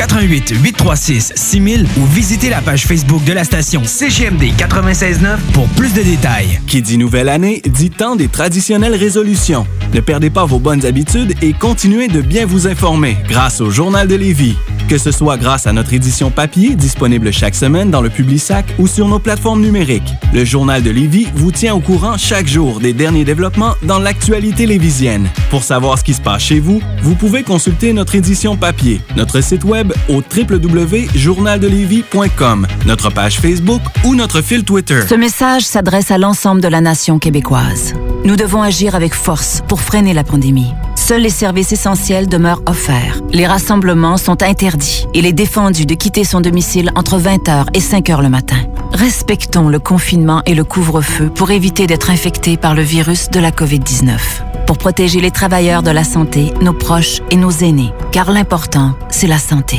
88 836 6000 ou visitez la page Facebook de la station CGMD 969 pour plus de détails. Qui dit nouvelle année dit temps des traditionnelles résolutions. Ne perdez pas vos bonnes habitudes et continuez de bien vous informer grâce au Journal de Lévis. Que ce soit grâce à notre édition papier disponible chaque semaine dans le Publisac ou sur nos plateformes numériques. Le Journal de Lévis vous tient au courant chaque jour des derniers développements dans l'actualité lévisienne. Pour savoir ce qui se passe chez vous, vous pouvez consulter notre édition papier, notre site web au www.journaldelévis.com, notre page Facebook ou notre fil Twitter. Ce message s'adresse à l'ensemble de la nation québécoise. Nous devons agir avec force pour freiner la pandémie. Seuls les services essentiels demeurent offerts. Les rassemblements sont interdits. Il est défendu de quitter son domicile entre 20h et 5h le matin. Respectons le confinement et le couvre-feu pour éviter d'être infectés par le virus de la COVID-19. Pour protéger les travailleurs de la santé, nos proches et nos aînés. Car l'important, c'est la santé.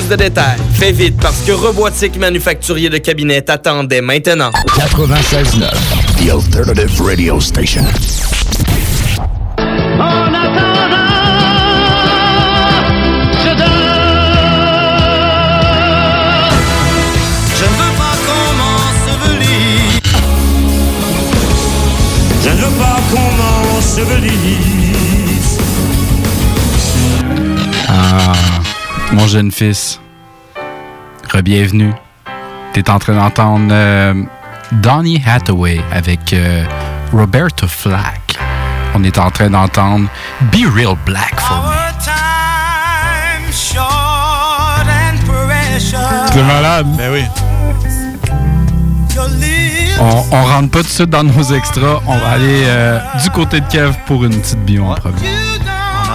plus de détails. Fais vite parce que Robotique Manufacturier de Cabinet attendait maintenant. 96.9, The Alternative Radio Station. Je ne veux pas qu'on m'ensevelisse. Ah a jeune fils. Rebienvenue. T'es en train d'entendre euh, Donny Hathaway avec euh, Roberto Flack. On est en train d'entendre Be Real Black for Me. C'est malade. Ben oui. On, on rentre pas tout de suite dans nos extras. On va aller euh, du côté de Kev pour une petite bio en premier.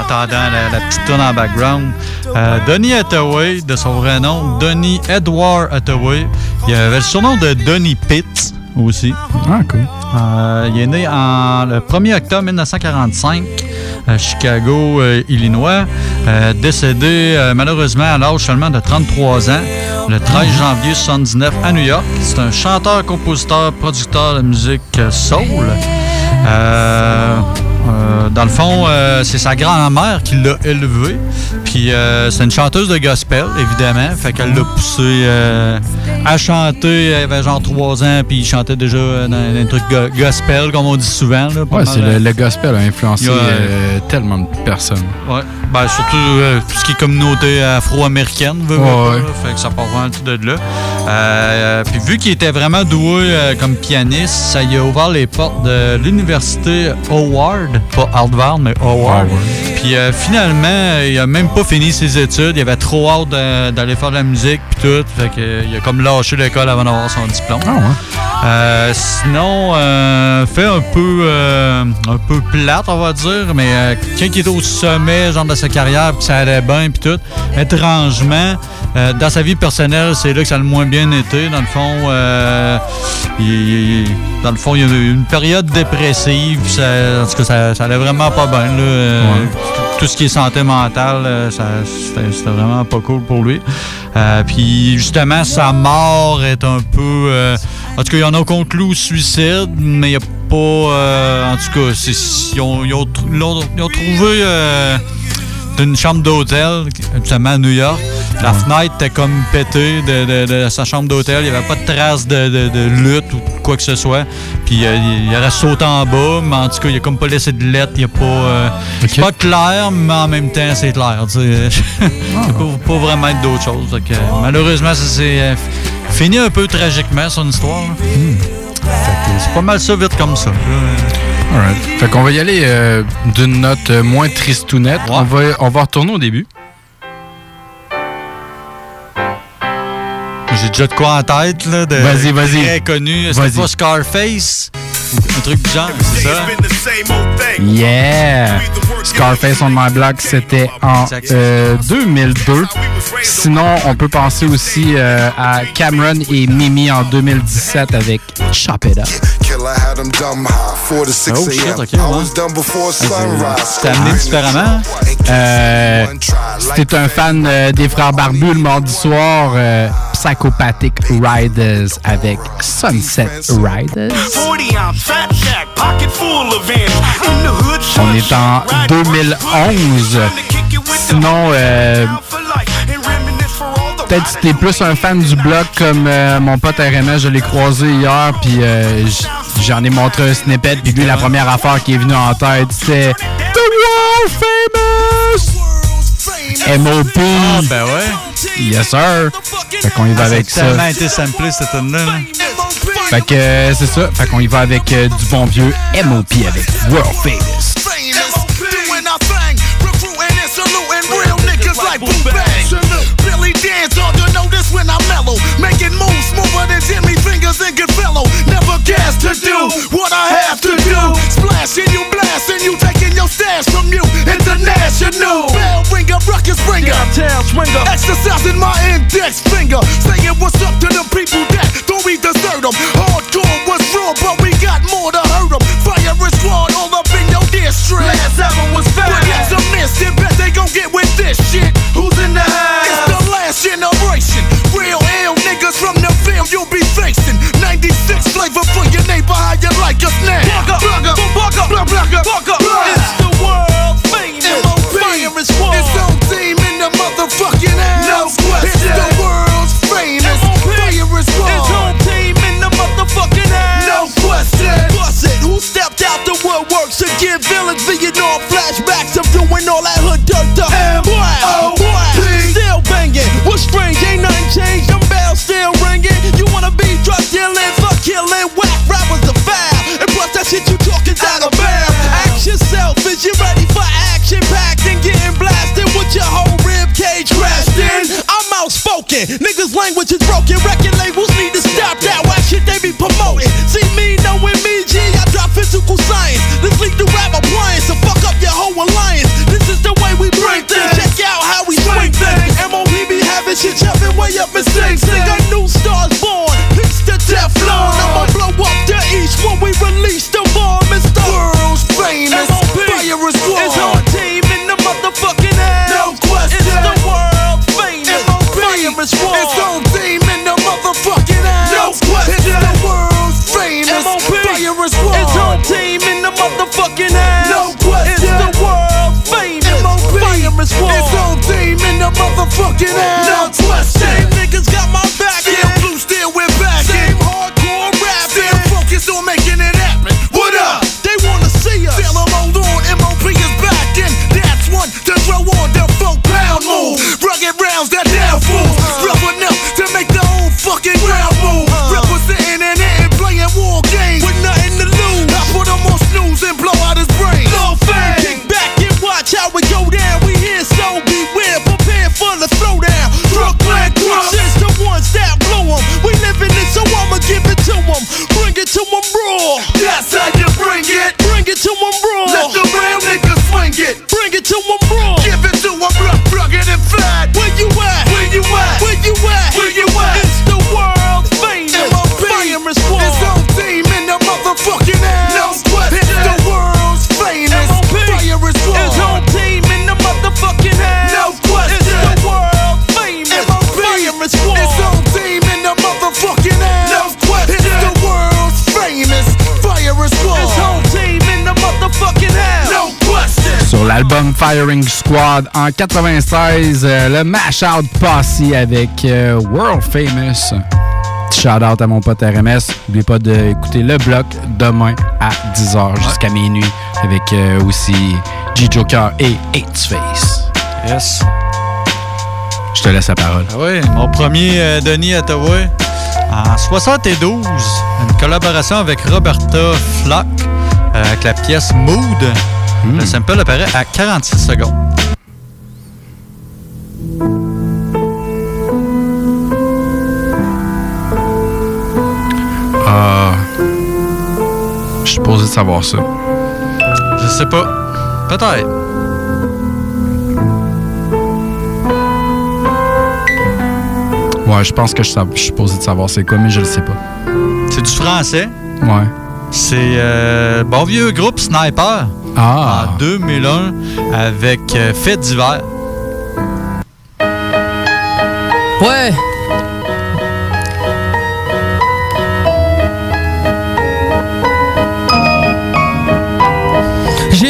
En entendant la, la petite tonne en background. Euh, Donny Hathaway, de son vrai nom, Donny Edward Hathaway. Il avait le surnom de Donny Pitt aussi. Ah, cool. Euh, il est né en, le 1er octobre 1945 à Chicago, euh, Illinois. Euh, décédé malheureusement à l'âge seulement de 33 ans, le 13 janvier 79 à New York. C'est un chanteur, compositeur, producteur de musique euh, soul. Euh, dans le fond, euh, c'est sa grand-mère qui l'a élevé. Puis euh, c'est une chanteuse de gospel, évidemment. Fait qu'elle l'a poussé à chanter. Elle avait genre 3 ans, puis il chantait déjà dans, dans un truc go- gospel, comme on dit souvent. Là, Ouais, c'est euh, le, le gospel a influencé a, tellement de personnes. Ouais. Ben, surtout tout ce qui est communauté afro-américaine, Ouais, ouais. fait que ça part vraiment tout de là. Puis vu qu'il était vraiment doué comme pianiste, ça lui a ouvert les portes de l'université Howard, pas Harvard, mais Howard. Puis euh, finalement, il a même pas fini ses études, il avait trop hâte d'aller faire de la musique puis tout, fait que, euh, il a comme lâché l'école avant d'avoir son diplôme. Euh, sinon, euh, fait un peu, un peu plate, on va dire, mais quelqu'un qui est au sommet, genre de sa carrière, puis ça allait bien, puis tout. Étrangement, dans sa vie personnelle, c'est là que ça a le moins bien été. Dans le fond, il, il- dans le fond, il y a eu une période dépressive. Ça, en tout cas, ça, ça allait vraiment pas bien. là. Tout ce qui est santé mentale, euh, c'était vraiment pas cool pour lui. Euh, puis justement, sa mort est un peu. euh, en tout cas, il y en a conclu au suicide, mais il n'y a pas. en tout cas, ils ont, ils ont tr- l'ont- ils ont trouvé euh, une chambre d'hôtel, justement à New York. La fenêtre était comme pétée de, de- de sa chambre d'hôtel. Il n'y avait pas de traces de, lutte ou quoi que ce soit. Puis euh, il, aurait sauté en bas, mais en tout cas, il a comme pas laissé de lettres. Il n'y a pas. euh, C'est pas clair, mais en même temps, c'est clair. Il peut pas, pas vraiment être d'autre chose. Euh, malheureusement, ça s'est euh, fini un peu tragiquement, son histoire. que C'est pas mal ça, vite comme ça. là. Alright. Fait qu'on va y aller euh, d'une note euh, moins tristounette. On, va, on va retourner au début. J'ai déjà de quoi en tête, là, de Vas-y, vas-y. très connu. Vas-y. pas Scarface? Un truc du genre, c'est ça? Yeah! Scarface on My Block, c'était en euh, 2002. Sinon, on peut penser aussi euh, à Cameron et Mimi en 2017 avec Chop It Up. Killer had them dumb high, 4 to 6 Oh, shit, a.m. ok, I ouais. was done before sunrise. C'était amené différemment? Euh, si t'es un fan euh, des frères Barbus le mardi soir, euh, Psychopathic Riders avec Sunset Riders. 40 ounce fat shack, pocket full of ends. In the hood, On est en 2011. Sinon, euh, peut-être si t'es plus un fan du bloc comme euh, mon pote RMS, je l'ai croisé hier, puis euh, j'en ai montré un snippet, puis lui, la première affaire qui est venue en tête, c'était The World Famous! MOP! Ah, ben ouais. Yes, sir! Fait qu'on y va avec ça. ça. a tellement été samplé, cette là. Fait que euh, c'est ça. Fait qu'on y va avec euh, du bon vieux MOP avec World Famous. When I mellow, making moves smoother than Jimmy Fingers and Goodfellow. Never gas to do what I have to do. Splashing you, blasting you, taking your stash from you. International bell ringer, ruckus bringer, town swinger, exercising my index finger, saying what's up to the people that don't we desert them. Hardcore was raw, but we got more to hurt them. L'album Firing Squad en 96, euh, le Mash Out Posse avec euh, World Famous. Petit shout out à mon pote RMS. N'oubliez pas d'écouter le bloc demain à 10h jusqu'à minuit avec euh, aussi G-Joker et Face. Yes. Je te laisse la parole. Ah oui, mon premier euh, Denis Ottawa en 72, une collaboration avec Roberta Flock euh, avec la pièce Mood. Le sample apparaît à 46 secondes. Ah. Je suis supposé de savoir ça. Je sais pas. Peut-être. Ouais, je pense que je suis supposé de savoir c'est quoi, mais je le sais pas. C'est du français? Ouais. C'est euh, bon vieux groupe Sniper. Ah. En 2001 avec euh, Fait d'hiver. Ouais.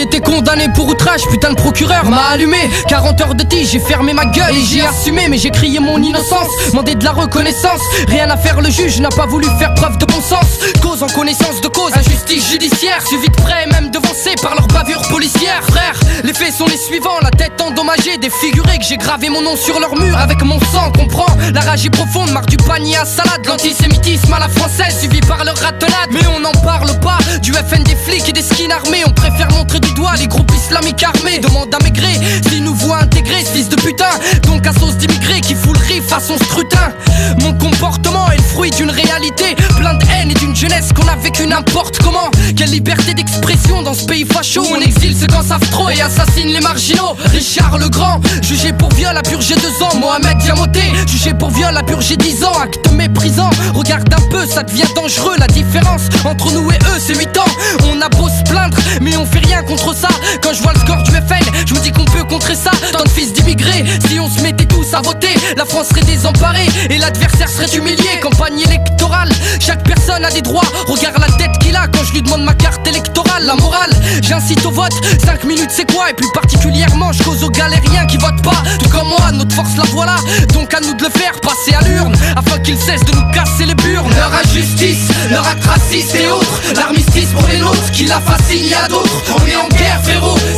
Été condamné pour outrage, putain de procureur m'a allumé. 40 heures de tige, j'ai fermé ma gueule et j'ai assumé Mais j'ai crié mon innocence, demandé de la reconnaissance. Rien à faire, le juge n'a pas voulu faire preuve de bon sens. Cause en connaissance de cause, injustice judiciaire Suivi de près, même devancé par leur bavure policière. Frère, les faits sont les suivants, la tête endommagée Défigurée que j'ai gravé mon nom sur leur mur Avec mon sang, comprend, la rage est profonde Marre du panier à salade, l'antisémitisme à la française Suivi par leur ratonnade, mais on n'en parle pas Du FN des flics et des skins armés. On préfère montrer du les groupes islamiques armés Demande à maigrer, s'ils nous voient intégrer ce fils de putain Donc à sauce d'immigrés qui fout le riff à son scrutin. Mon comportement est le fruit d'une réalité Plein de haine et d'une jeunesse qu'on a vécu n'importe comment. Quelle liberté d'expression dans ce pays facho. On exile ceux qu'en savent trop et assassine les marginaux. Richard le Grand, jugé pour viol a purgé deux ans. Mohamed Diamoté, jugé pour viol a purgé dix ans. Acte méprisant, regarde un peu ça devient dangereux. La différence entre nous et eux c'est 8 ans On a beau se plaindre mais on fait rien contre ça. Quand je vois le score du FN, je me dis qu'on peut contrer ça. Tant de fils d'immigrés, si on se mettait tous à voter La France serait désemparée et l'adversaire serait humilié. Campagne électorale, chaque personne a des droits. Regarde la tête qu'il a quand je lui demande ma carte électorale La morale, j'incite au vote, 5 minutes c'est quoi? Et plus particulièrement je cause aux galériens qui votent pas. Tout comme moi, notre force la voilà. Donc à nous de le faire passer à l'urne Afin qu'ils cessent de nous casser les burnes. Leur injustice, leur acte raciste et autres. L'armistice pour les nôtres qui la fascine, a d'autres. On est en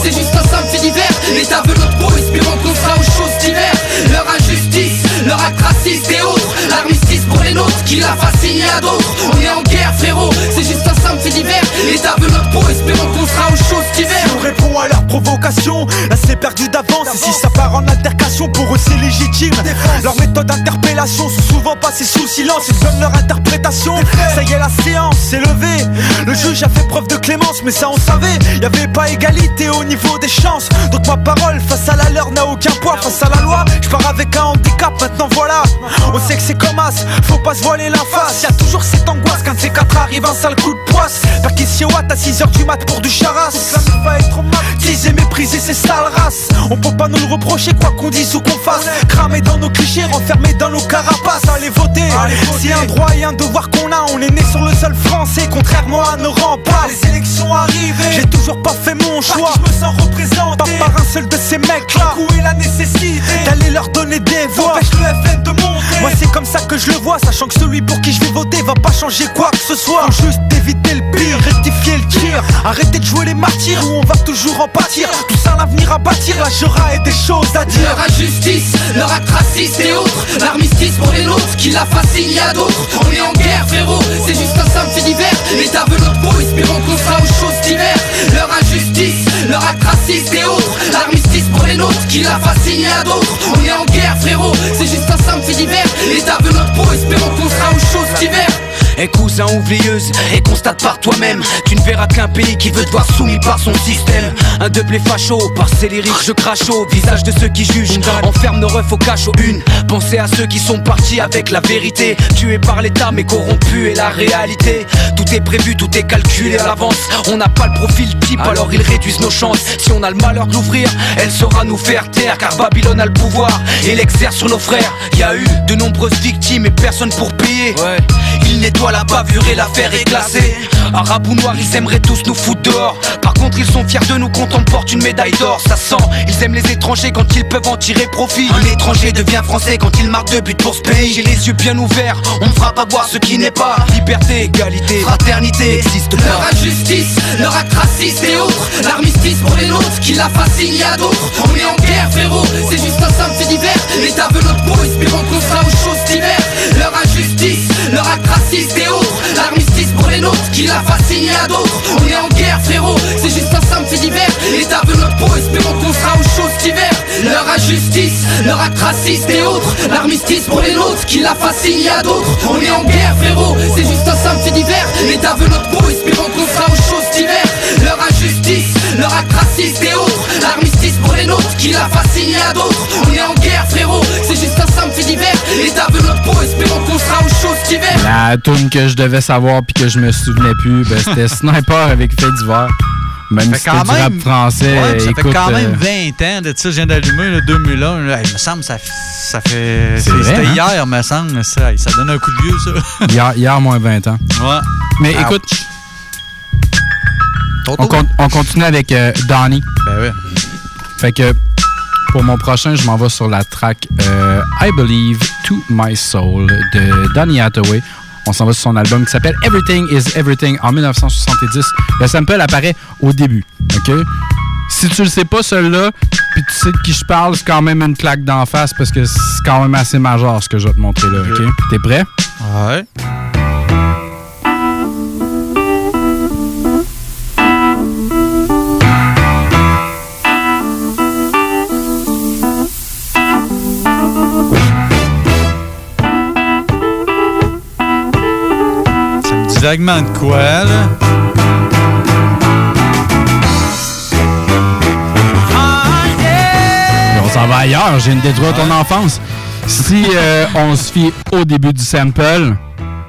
c'est juste un simple fait divers. L'État veut notre peau, espérons qu'on sera aux choses d'hiver Leur injustice, leur acte et autres nôtres qui la fascine, a d'autres On est en guerre frérot, c'est juste un simple fait divers L'État veut notre peau, espérons qu'on sera aux choses d'hiver Si on répond à leur provocation. Là c'est perdu d'avance, et si ça part en altercation, pour eux c'est légitime. Leur méthode d'interpellation sont souvent passées sous silence, ils donnent leur interprétation. Ça y est, la séance s'est levée. Le juge a fait preuve de clémence, mais ça on savait. Y avait pas égalité au niveau des chances. Donc ma parole face à la leur n'a aucun poids. Face à la loi, je pars avec un handicap, maintenant voilà. On sait que c'est comme as, faut pas se voiler la face. Y a toujours cette angoisse quand ces quatre arrive un sale coup de poisse. Perquisition Watt à 6h du mat pour du charas. va être Diser, mépriser ces sales races. On peut pas nous le reprocher, quoi qu'on dise ou qu'on fasse. Cramer dans nos clichés, renfermer dans nos carapaces. Allez voter, c'est un droit et un devoir qu'on a. On est né sur le sol français, contrairement à nos remparts. Les élections arrivées, j'ai toujours pas fait mon choix. Je me sens représenté, pas par un seul de ces mecs là. Où est la nécessité d'aller leur donner des voix? Empêche le FN de monter. Moi c'est comme ça que je le vois, sachant que celui pour qui je vais voter va pas changer quoi que ce soit. Faut juste éviter le pire, rectifier le tir. Arrêtez de jouer les martyrs où on va toujours en pâtir. Tout ça l'avenir à bâtir, la j'aurai des choses à dire. Leur injustice, leur acte raciste et autres. L'armistice pour les nôtres, qui la fascine, a d'autres. On est en guerre, frérot, c'est juste un simple fait divers. L'État veut notre peau, espérons qu'on sera aux choses d'hiver. Leur injustice, leur acte raciste et autres. L'armistice pour les nôtres, qui la fascine, a d'autres. On est en guerre, frérot, c'est juste un simple fait divers. L'État veut notre peau, espérons qu'on sera aux choses d'hiver. Et cousin oublieuse, et constate par toi-même Tu ne verras qu'un pays qui veut te voir soumis par son système. Un doublé facho, par lyriques je crache au visage de ceux qui jugent. Enferme nos refs au cachot une Pensez à ceux qui sont partis avec la vérité. Tués par l'état mais corrompus et la réalité. Tout est prévu, tout est calculé à l'avance. On n'a pas le profil type alors ils réduisent nos chances. Si on a le malheur de l'ouvrir, elle saura nous faire taire Car Babylone a le pouvoir et l'exerce sur nos frères. Y a eu de nombreuses victimes et personne pour payer. Il nettoie la bavure et l'affaire est classée Arabes ou noirs, ils aimeraient tous nous foutre dehors. Par contre ils sont fiers de nous quand on porte une médaille d'or. Ça sent, ils aiment les étrangers quand ils peuvent en tirer profit. Un étranger devient français quand il marque deux buts pour ce pays. J'ai les yeux bien ouverts, on fera pas voir ce qui n'est pas. Liberté, égalité, fraternité n'existe pas Leur injustice, leur acte et autres. L'armistice pour les nôtres, qui la fascine, a d'autres. On est en guerre frérot, c'est juste un simple fait divers. L'État veut notre peau, espérons qu'on sera aux choses d'hiver Leur injustice, leur acte raciste et autres L'armistice pour les nôtres, qui la fascine, y a d'autres On est en guerre frérot, c'est juste un simple fait divers. L'État veut notre peau, espérons qu'on sera aux choses d'hiver Leur injustice, leur acte raciste et autres. L'armistice pour les nôtres, qui la fascine, y a d'autres. On est en guerre frérot, c'est juste un simple fait divers. L'État veut notre peau, espérons qu'on sera aux choses d'hiver leur acte raciste et autres L'armistice pour les nôtres, qui la fascine, y a d'autres On est en guerre frérot, c'est juste un simple fait divers L'État veut notre peau, espérons qu'on sera aux choses d'hiver La tune que je devais savoir puis que je me souvenais plus, ben, c'était Sniper avec Fait d'hiver. Même si c'était du rap français, ouais, ça écoute, fait quand même euh, 20 ans de ça, je viens d'allumer, le 2001. là. il me semble ça, ça fait. C'était hein? hier, me semble. Ça, ça donne un coup de vieux, ça. hier, hier, moins 20 ans. Ouais. Mais Ouch. écoute, on, con- on continue avec euh, Donnie. Ben ouais. Fait que pour mon prochain, je m'en vais sur la track euh, I Believe to My Soul de Donny Hathaway. On s'en va sur son album qui s'appelle Everything is Everything en 1970. Le sample apparaît au début. OK? Si tu le sais pas, celui-là, puis tu sais de qui je parle, c'est quand même une claque d'en face parce que c'est quand même assez majeur ce que je vais te montrer là. OK? T'es prêt? Ouais. Vaguement de quoi, là? On s'en va ailleurs, j'ai une détruire ton enfance. Si euh, on se fie au début du sample,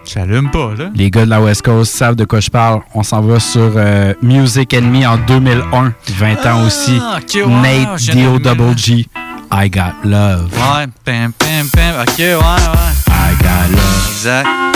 j'allume pas là. Les gars de la West Coast savent de quoi je parle. On s'en va sur euh, Music Enemy en 2001, 20 ans aussi. Ah, ouais, Nate D.O. Double G, I Got Love. Ouais, pam, pam, pam. Ok, ouais, ouais. I Got Love. Exact.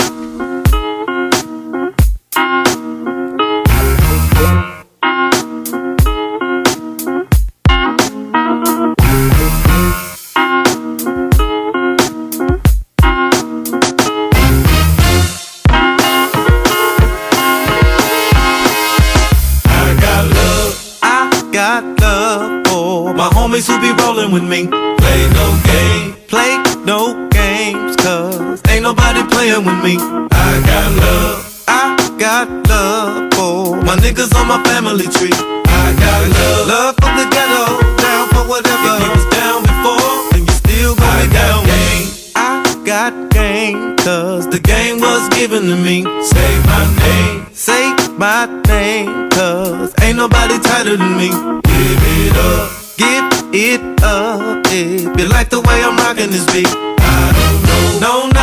homies who be rolling with me. Play no game. Play no games, cause ain't nobody playing with me. I got love. I got love for my niggas on my family tree. I got love. Love from the ghetto, down for whatever. If you was down before, and you still gonna I be down game. with me. I got game, cause the game was given to me. Say my name. Say my name, cause ain't nobody tighter than me. Give it up give it up. If you like the way I'm rocking this beat, I don't know, know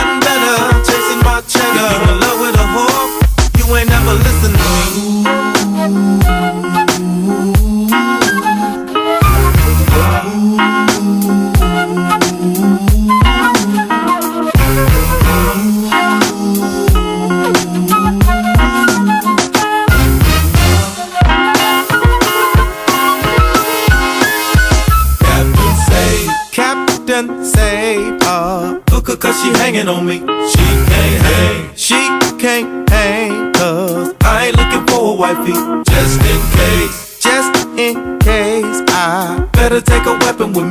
take a weapon with me. When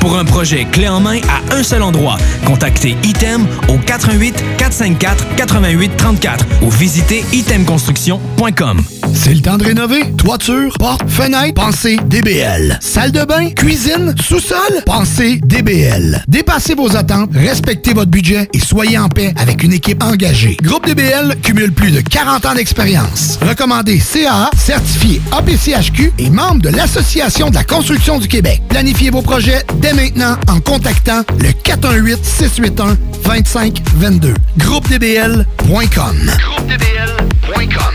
Pour un projet clé en main à un seul endroit, contactez Item au 88 454 88 34 ou visitez itemconstruction.com. C'est le temps de rénover. Toiture, porte, fenêtre, pensez DBL. Salle de bain, cuisine, sous-sol, pensez DBL. Dépassez vos attentes, respectez votre budget et soyez en paix avec une équipe engagée. Groupe DBL cumule plus de 40 ans d'expérience. Recommandé CAA, certifié APCHQ et membre de l'Association de la construction du Québec. Planifiez vos projets dès maintenant en contactant le 418-681-2522. GroupeDBL.com. GroupeDBL.com.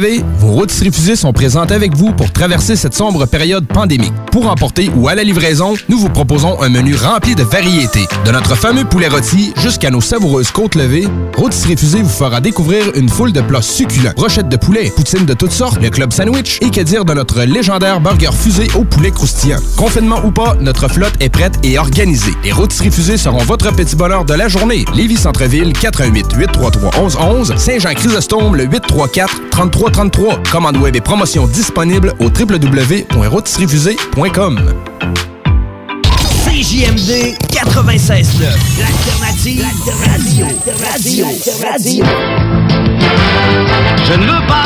savez, vos routes fusées sont présentes avec vous pour traverser cette sombre période pandémique. Pour emporter ou à la livraison, nous vous proposons un menu rempli de variétés. De notre fameux poulet rôti jusqu'à nos savoureuses côtes levées, Rôtisserie Fusée vous fera découvrir une foule de plats succulents. Brochettes de poulet, poutines de toutes sortes, le club sandwich et que dire de notre légendaire burger fusée au poulet croustillant. Confinement ou pas, notre flotte est prête et organisée. Les Rôtisseries Fusées seront votre petit bonheur de la journée. Lévis Centreville, 418 833 1111 Saint-Jean-Chrysostome, le 834-3333. Commande web et promotion disponible au www.rotisseriefusée.com. CJMD 96.9, l'alternative radio. radio. radio. Je ne veux pas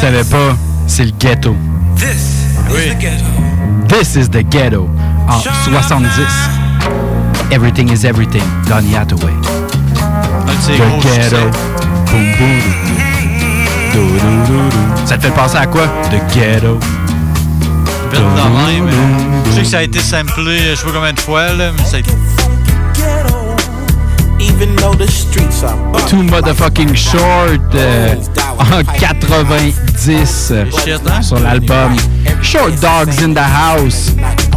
Le savais pas, c'est le ghetto. Oui. This is the ghetto. En 70. Everything is everything. Donny Hathaway. The gros ghetto. Boom, boom. Ça te fait penser à quoi? The ghetto. Vite de même. Je sais que ça a été samplé, je sais pas combien de fois, là, mais ça a été. Too motherfucking short euh, en 90 euh, sur l'album Short Dogs in the House.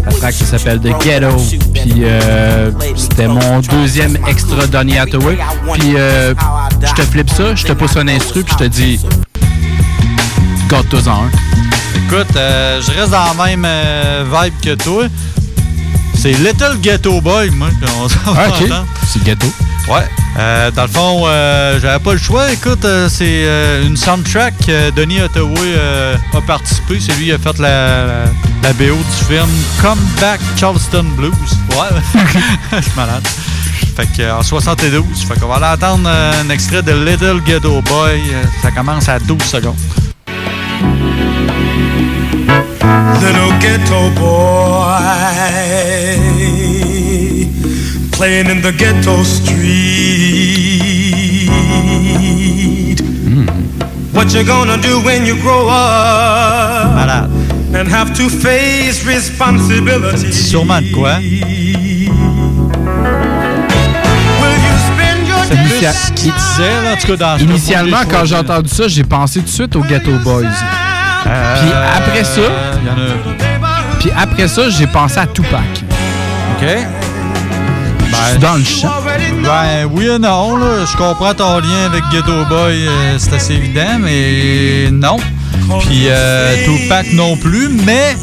La track qui s'appelle The Ghetto. Puis euh, c'était mon deuxième extra Donny Hathaway. Puis euh, je te flippe ça, je te pousse un instru, puis je te dis Garde-toi en un. Écoute, euh, je reste dans la même euh, vibe que toi. C'est Little Ghetto Boy, moi, qu'on s'en Ah. C'est ghetto. Ouais. Euh, dans le fond, euh, j'avais pas le choix. Écoute, euh, c'est euh, une soundtrack Denis euh, a participé. C'est lui qui a fait la, la, la BO du film Come Back Charleston Blues. Ouais, je suis malade. Fait que, en 72. Fait qu'on va aller entendre un extrait de Little Ghetto Boy. Ça commence à 12 secondes. Little ghetto boy playing in the ghetto street. What you gonna do when you grow up and have to face responsibility? Sûrement de quoi? C'est Initia- qui disait, là, en tout cas, dans ce Initialement, quand j'ai entendu ça, j'ai pensé tout de suite aux Ghetto Boys. Euh, Puis après ça, Il y en a. puis après ça, j'ai pensé à Tupac. OK. Je suis dans le champ. Ben oui et non, là. Je comprends ton lien avec Ghetto Boy, euh, c'est assez évident, mais non. Puis euh, Tupac non plus, mais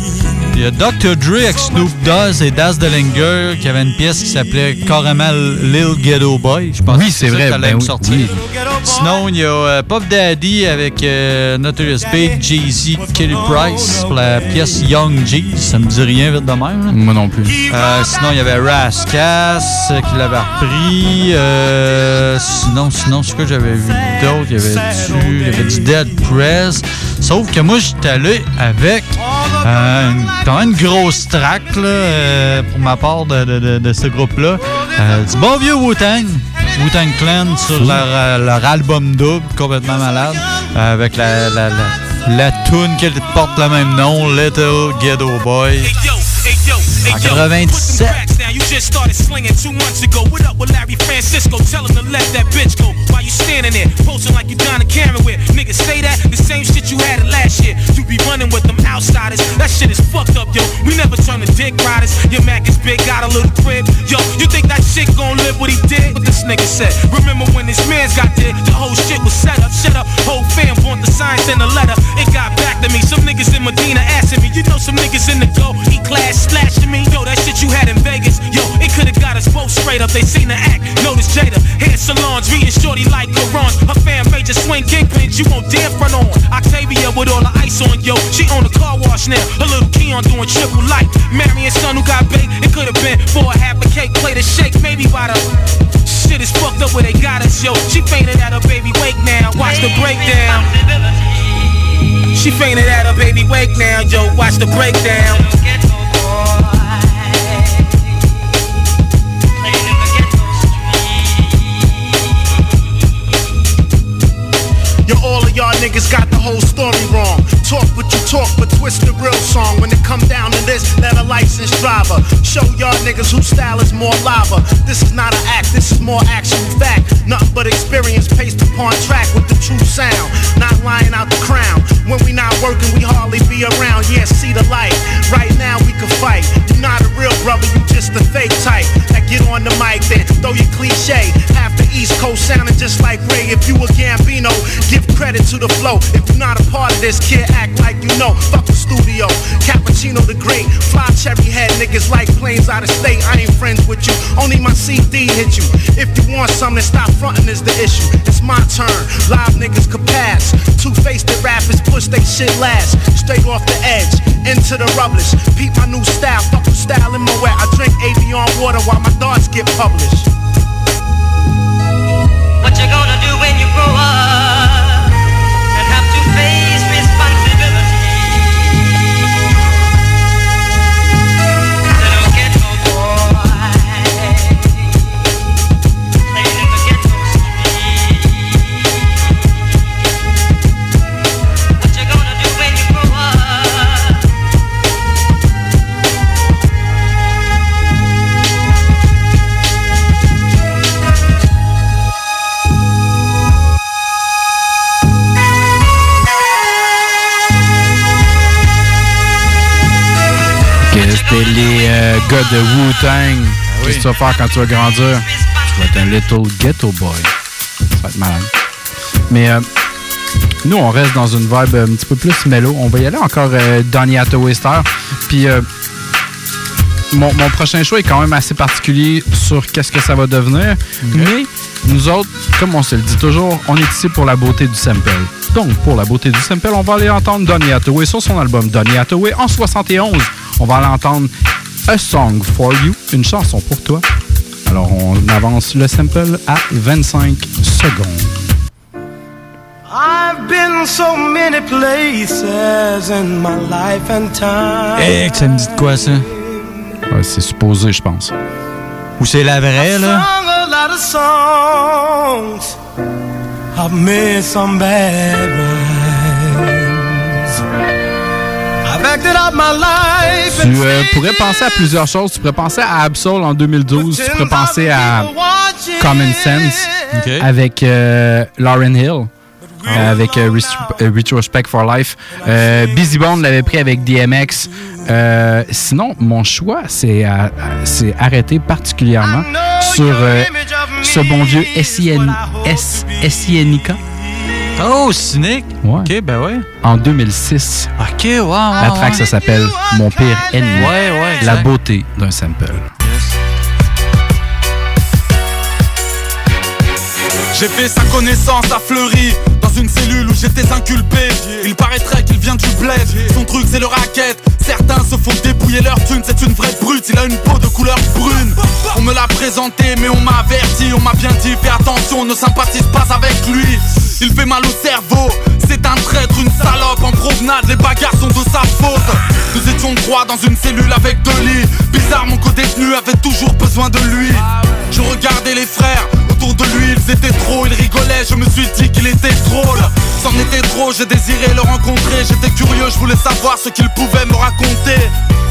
il y a Dr. Dre avec Snoop Dogg et Daz Dillinger qui avait une pièce qui s'appelait carrément Lil Ghetto Boy. Je pense Oui, que c'est vrai, ben oui, sortir. oui. Sinon, il y a euh, Pop Daddy avec euh, Notorious Big, Jay-Z, Kelly Price pour la pièce Young G. Ça me dit rien vite de même. là. Moi non plus. Euh, sinon, il y avait Rascas euh, qui l'avait repris. Sinon, sinon, quoi que j'avais vu d'autre? Il y avait du, il y avait du Dead Press. Sauf que moi, j'étais allé avec euh, une- quand même une grosse track là, euh, pour ma part de, de- ce groupe-là. Euh, du bon vieux Wu-Tang. Wu-Tang Clan sur leur, leur album double, complètement malade, avec la, la, la, la tune qui porte le même nom, Little Ghetto Boy. En 97. Just started slinging two months ago. What up with Larry Francisco? Tell him to let that bitch go. While you standing there, posing like you Donna Cameron with. Niggas say that the same shit you had last year. You be running with them outsiders. That shit is fucked up, yo. We never turn to dick riders. Your Mac is big, got a little crib. Yo, you think that shit gon' live what he did? What this nigga said. Remember when this man's got there? The whole shit was set up. Shut up. Whole fam want the signs and the letter. It got back to me. Some niggas in Medina asking me. You know some niggas in the go. E class slashing me. Yo, that shit you had in Vegas. Yo, it could've got us both straight up. They seen the act. Notice Jada. Hair salons. Reading shorty like Quran. Her fam major swing kingpins. You won't dare front on. Octavia with all the ice on. Yo, she on the car wash now. Her little Keon doing triple light. Marion son who got baked. It could've been for a half a cake plate of shake. Maybe by the shit is fucked up where they got us, yo. She fainted at her baby wake now. Watch the breakdown. She She fainted at her baby wake now, yo, watch the breakdown. Yo, all of y'all niggas got the whole story wrong. Talk what you talk, but twist the real song. When it come down to this, let a licensed driver show y'all niggas whose style is more lava. This is not an act, this is more actual fact. Nothing but experience paced upon track with the true sound. Not lying out the crown. When we not working, we hardly be around. Yeah, see the light. Right now we can fight. You're not a real brother, you just a fake type. That get on the mic, then throw your cliche. Half the East Coast sounding just like Ray. If you a Gambino, give credit to the flow. If you're not a part of this, kid, act like you know. Fuck the studio. Cappuccino the great. Fly cherry head niggas like planes out of state. I ain't friends with you. Only my CD hit you. If you want something, stop fronting is the issue. It's my turn. Live niggas could pass. Two-faced rappers push they shit last. Straight off the edge. Into the rubbish. Peep my new style. Fuck the style in my wet. I drink Avion water while my thoughts get published. Les euh, gars de Wu-Tang. Qu'est-ce que tu vas faire quand tu vas grandir? Tu vas être un little ghetto boy. Ça va être malade. Mais euh, nous, on reste dans une vibe un petit peu plus mellow. On va y aller encore euh, Donny Hathaway Star. Puis euh, mon, mon prochain choix est quand même assez particulier sur qu'est-ce que ça va devenir. Mais nous autres, comme on se le dit toujours, on est ici pour la beauté du sample. Donc, pour la beauté du sample, on va aller entendre Donny Hathaway sur son album Donny Hathaway en 71. On va aller entendre A Song for You, une chanson pour toi. Alors, on avance le sample à 25 secondes. I've been so many places in my life and time. Eh, que ça me dit de quoi, ça? Ouais, c'est supposé, je pense. Ou c'est la vraie, là? Sung a lot of songs. I've made some bad rhymes. Tu euh, pourrais penser à plusieurs choses. Tu pourrais penser à Absol en 2012. Tu pourrais penser à Common Sense avec euh, Lauren Hill. euh, avec euh, euh, Retrospect for Life. Euh, Busy Bone l'avait pris avec DMX. Euh, sinon, mon choix, c'est arrêté particulièrement sur ce bon vieux S.I.N.I.K. Oh, cynique? Ouais. Ok, ben ouais. En 2006. Ok, ouais, ouais. La track, ça s'appelle Mon pire ennemi. Ouais, ouais, La exact. beauté d'un sample. J'ai fait sa connaissance à Fleury Dans une cellule où j'étais inculpé Il paraîtrait qu'il vient du bled Son truc c'est le racket Certains se font débouiller leur thune C'est une vraie brute, il a une peau de couleur brune On me l'a présenté mais on m'a averti On m'a bien dit fais attention ne sympathise pas avec lui Il fait mal au cerveau. C'est un traître, une salope En promenade, les bagarres sont de sa faute. Nous étions trois dans une cellule avec deux lits. Bizarre mon co-détenu avait toujours besoin de lui. Je regardais les frères autour de lui ils étaient trop, ils rigolaient, je me suis dit qu'il était drôle. C'en était trop, j'ai désiré le rencontrer. J'étais curieux, je voulais savoir ce qu'il pouvait me raconter.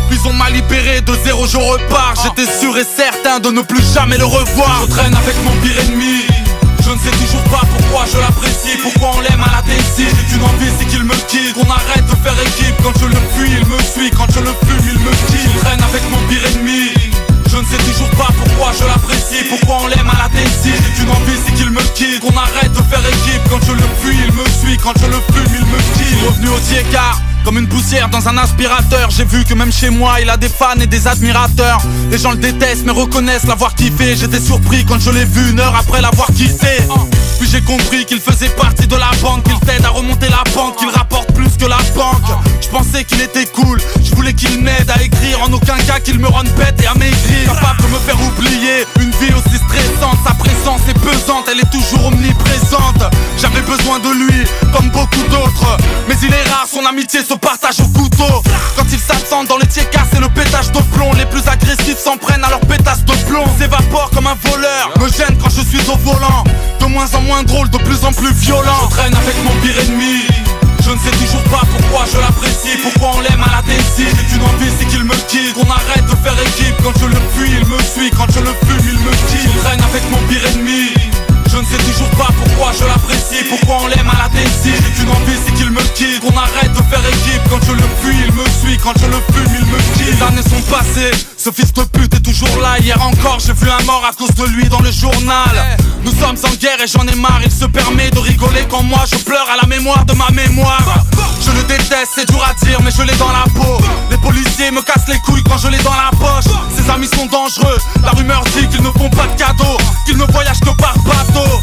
Puis on m'a libéré, de zéro je repars. J'étais sûr et certain de ne plus jamais le revoir. Je traîne avec mon pire ennemi ne toujours pas pourquoi je l'apprécie Pourquoi on l'aime à la décide. J'ai qu'une envie c'est qu'il me quitte. Qu'on arrête de faire équipe. Quand je le fuis il me suit. Quand je le fume il me quitte Je traîne avec mon pire ennemi ne sais toujours pas pourquoi je l'apprécie Pourquoi on l'aime à la décide J'ai qu'une envie c'est qu'il me quitte Qu'on arrête de faire équipe. Quand je le fuis il me suit Quand je le fume il me quitte revenu au car comme une poussière dans un aspirateur. J'ai vu que même chez moi il a des fans et des admirateurs. Les gens le détestent mais reconnaissent l'avoir kiffé. J'étais surpris quand je l'ai vu une heure après l'avoir quitté Puis j'ai compris qu'il faisait partie de la banque Qu'il t'aide à remonter la banque Qu'il rapporte plus que la banque. Je pensais qu'il était cool Je voulais m'aide à écrire En aucun cas qu'il me rende bête et à maigrir Capable de me faire oublier Une vie aussi stressante Sa présence est pesante Elle est toujours omniprésente J'avais besoin de lui Comme beaucoup d'autres Mais il est rare son se partagent au couteau. Quand ils s'absentent dans les tiécas, c'est le pétage de plomb. Les plus agressifs s'en prennent à leur pétasse de plomb. S'évapore comme un voleur, me gêne quand je suis au volant. De moins en moins drôle, de plus en plus violent. Je traîne avec mon pire ennemi. Ne sais toujours pas pourquoi je l'apprécie, pourquoi on l'aime à la décide. J'ai qu'une envie, c'est qu'il me quitte. Qu'on arrête de faire équipe. Quand je le fuis, il me suit. Quand je le fume, il me quitte. Je traîne avec mon pire ennemi. Je ne sais toujours pas pourquoi je l'apprécie, pourquoi on l'aime à la décide. J'ai qu'une envie, c'est qu'il me quitte. Qu'on arrête de faire équipe. Quand je le fuis, Quand je le fume, il me quitte. Les années sont passées. Ce fils de pute est toujours là. Hier encore, j'ai vu un mort à cause de lui dans le journal. Nous sommes en guerre et j'en ai marre. Il se permet de rigoler quand moi je pleure à la mémoire de ma mémoire. Je le déteste, c'est dur à dire, mais je l'ai dans la peau. Les policiers me cassent les couilles quand je l'ai dans la poche. Ses amis sont dangereux. La rumeur dit qu'ils ne font pas de cadeaux, qu'ils ne voyagent que par bateau.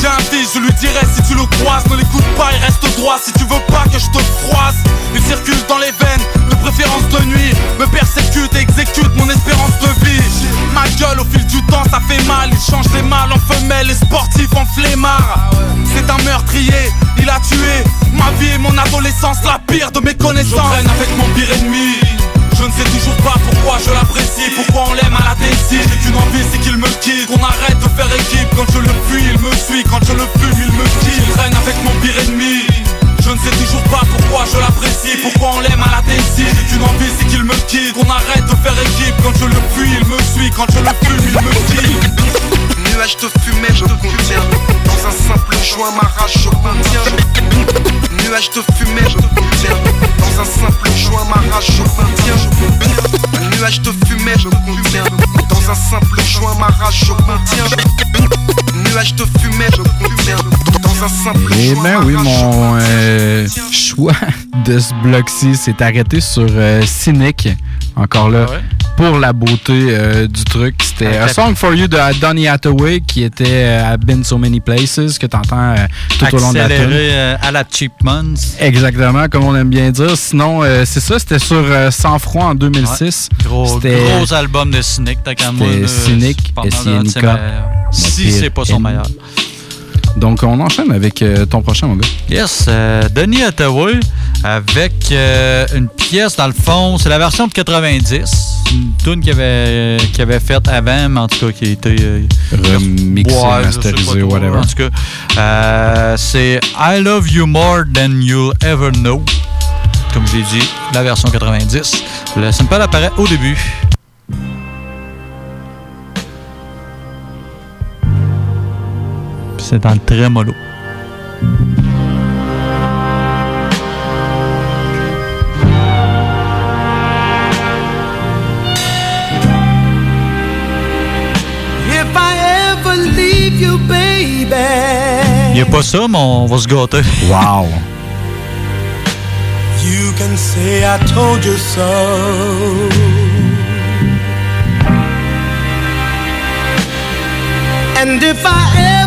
J'ai un fils, je lui dirai si tu le croises, ne l'écoute pas, il reste droit. Si tu veux pas que je te froisse, il circule dans les veines, de préférence de nuit. Me persécute et exécute mon espérance de vie. Ma gueule au fil du temps, ça fait mal. Il change les mâles en femelles, les sportifs en flemmards. C'est un meurtrier, il a tué ma vie et mon adolescence, la pire de mes connaissances. Je traîne avec mon pire ennemi. Je ne sais toujours pas pourquoi je l'apprécie, pourquoi on l'aime à la décide. J'ai qu'une envie, c'est qu'il me quitte. Qu'on arrête de faire équipe. Quand je le fuis, il me suit. Quand je le fume, il me quitte. Je traîne avec mon pire ennemi. Je ne sais toujours pas pourquoi je l'apprécie, pourquoi on l'aime à la décide. J'ai qu'une envie, c'est qu'il me quitte. Qu'on arrête de faire équipe. Quand je le fuis, il me suit. Quand je le fume, il me quitte. Nuage de fumée, je contiens Dans un simple joint, ma rage, je contiens Nuage de fumée, je contiens Dans un simple joint, ma rage, je contiens Nuage de fumée, je contiens Dans un simple joint, ma rage, je contiens Nuage de fumée, je contiens Dans un simple Eh joint, ben ma oui, rage, mon euh, choix de ce bloc-ci s'est arrêté sur euh, Cynic. Encore là, pour la beauté euh, du truc. C'était A Song for You de Donny Hathaway qui était euh, I've Been So Many Places que tu entends tout au long de la tune. Euh, à la. Exactement, comme on aime bien dire. Sinon, euh, c'est ça, c'était sur euh, Sans Froid en 2006. Gros, album de Cynic, t'as. C'était là, Cynic, meilleurs. Si c'est pas son meilleur. Donc, on enchaîne avec euh, ton prochain, mon gars. Yes, euh, Denis Hathaway avec euh, une pièce dans le fond, c'est la version de 90, une tune qu'il avait faite avant, mais en tout cas qui a été euh, Remixé, ouais, je sais masterisé, pas trop. whatever. En tout cas, c'est I Love You More Than You'll Ever Know. Comme je l'ai dit, la version 90. Le sample apparaît au début. C'est dans le très mollo. If I ever leave you, baby. Il n'y a pas ça, mais on va se gâter. Wow! You can say I told you so. And if I ever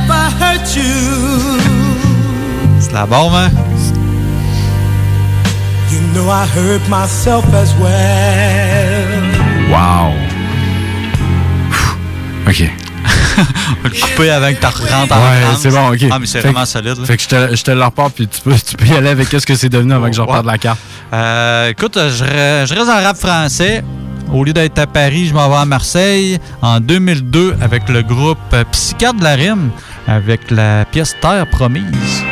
C'est la bombe, hein? you know I hurt myself as well. Wow! OK. On va le couper avant que tu rentres en Ouais, c'est bon, OK. Ah, mais c'est vraiment solide. là. Fait que je te, je te le repars, puis tu peux, tu peux y aller avec ce que c'est devenu avant que je reparte la carte. Euh, écoute, je, je reste en rap français. Au lieu d'être à Paris, je m'en vais à Marseille en 2002 avec le groupe Psychiatre de la Rime avec la pièce Terre Promise.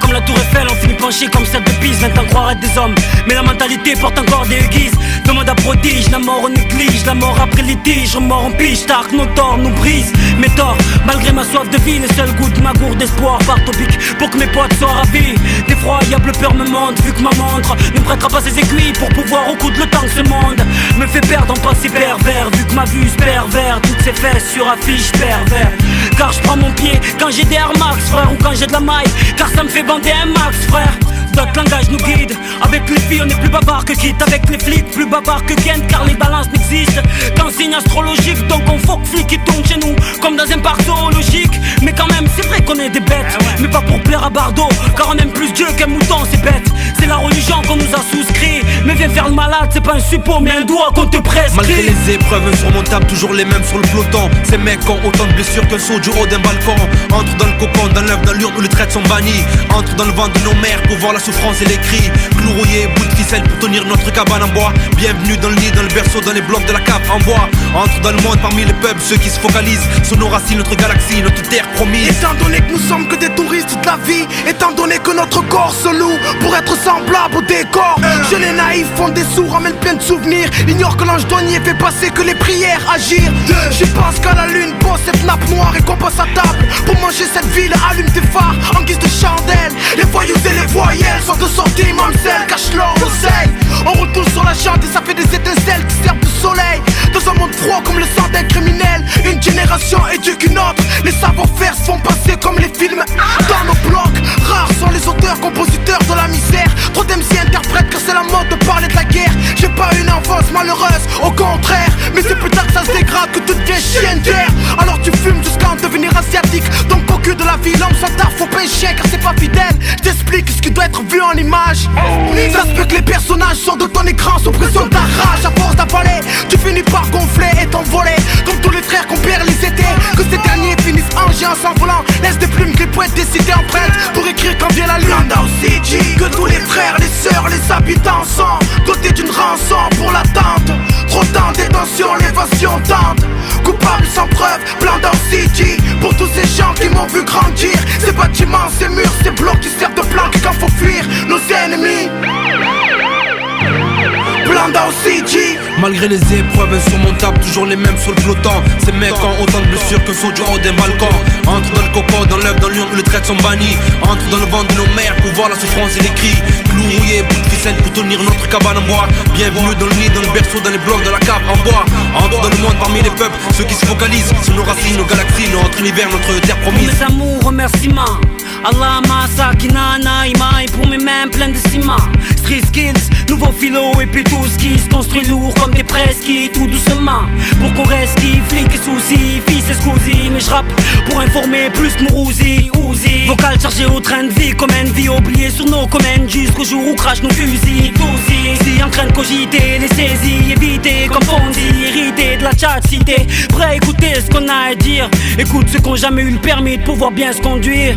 Comme la tour Eiffel, on finit penché comme celle de Pise, maintenant croire être des hommes. Mais la mentalité porte encore des guises. Demande à prodige, la mort on néglige, la mort après litige, mort en pige, Stark, nos torts nous brise. Mes torts, malgré ma soif de vie, les seuls goûts de ma gourde d'espoir partent au pic pour que mes potes soient ravis. D'effroyables peurs me montent, vu que ma montre ne prêtera pas ses aiguilles pour pouvoir recoudre le temps que ce monde me fait perdre en passé pervers, vu que ma vue se pervers, toutes ces fesses sur affiche pervers. Car je prends mon pied quand j'ai des Air Max, frère, ou quand j'ai de la maille, car ça me fait bander un max, frère. D'autres langages nous guident. Avec les filles, on est plus bavard que quitte. Avec les flics, plus bavard que Kent, car les balances n'existent qu'en signe astrologique. Donc on faut que flics qui tournent chez nous, comme dans un parc zoologique. Mais quand même, c'est vrai qu'on est des bêtes, mais pas pour plaire à Bardot. Car on aime plus Dieu qu'un mouton, c'est bête. C'est la religion qu'on nous a viens faire le malade, c'est pas un suppôt, mais un doigt qu'on te presse. Malgré les épreuves insurmontables, toujours les mêmes sur le peloton. Ces mecs ont autant de blessures qu'un saut du haut d'un balcon. Entre dans le cocon, dans l'œuf, dans l'urne où les traites sont bannies. Entre dans le vent de nos mères pour voir la souffrance et les cris. Clou rouillé, bout de ficelle pour tenir notre cabane en bois. Bienvenue dans le nid, dans le berceau, dans les blocs de la cave en bois. Entre dans le monde parmi les peuples, ceux qui se focalisent sur nos racines, notre galaxie, notre terre promise. Étant donné que nous sommes que des touristes de la vie, étant donné que notre corps se loue pour être semblable au décor. Jeunes et naïfs font des sourds, ramènent plein de souvenirs. Ignore que l'ange douanier fait passer que les prières, agir. Je pense qu'à la lune pose cette nappe noire et qu'on passe à table. Pour manger cette ville, allume tes phares en guise de chandelle. Les voyous et les voyelles sont de sortie, mamselle, cache leur oseille. On retourne sur la chante et ça fait des étincelles qui servent de soleil. Dans un monde froid comme le sang d'un criminel, une génération éduque une autre. Les savoir-faire se font passer comme les films dans nos blocs. Rares sont les auteurs, compositeurs de la misère. Trop d'MC interprètent que c'est la mode de parler de la guerre. J'ai pas une enfance malheureuse, au contraire. Mais c'est plus tard que ça se dégrade que tu deviens chien de guerre. Alors tu fumes jusqu'à en devenir asiatique. Donc au cul de la vie, l'homme s'entend, faut chien car c'est pas fidèle. Je t'explique ce qui doit être vu en image. Ça se peut que les personnages sont de ton écran sous pression de ta rage. À force d'avaler, tu finis par gonfler et t'envoler. Comme tous les frères qu'on perd les étés. Que ces derniers finissent en géant s'envolant. Laisse des plumes que les poètes décider empreintes pour écrire quand vient la lune. Landau City, que tous les frères, les sœurs, les habitants sont dotés d'une pour l'attente. Trop détention, l'évasion tente. Coupable sans preuve, Landau City. Pour tous ces gens qui m'ont vu grandir. Ces bâtiments, ces murs, ces blocs qui servent de planque quand faut fuir nos ennemis. Malgré les épreuves insurmontables, toujours les mêmes sur le peloton. Ces mecs ont autant de blessures que saut du haut des balcons. Entre dans le coco, dans l'œuf, dans l'urne où les traites sont bannies. Entre dans le vent de nos mères pour voir la souffrance et les cris. Clou rouillé, bout de ficelle pour tenir notre cabane en bois. Bienvenue dans le nid, dans le berceau, dans les blocs de la cave en bois. Entre dans le monde parmi les peuples, ceux qui se focalisent sur nos racines, nos galaxies, notre univers, notre terre Pour promise. mes amours, remerciements. Allah Masaki Nana Ima et pour mes mains pleines de ciment. Street skills, nouveau philo et puis tout ce qui se construit lourd comme des presqu'is, tout doucement. Pour qu'on reste qui, flic et soucis, fils et scusi. Mais je rappe pour informer plus Mourouzi, Ouzi. Vocal chargé au train de vie comme une vie oubliée sur nos communes jusqu'au jour où crash nos fusils. Tous ici en train de cogiter, les saisies, éviter comme Fonzi, hériter de la chat-cité. Prêt à écouter ce qu'on a à dire. Écoute ceux qui ont jamais eu le permis de pouvoir bien se conduire.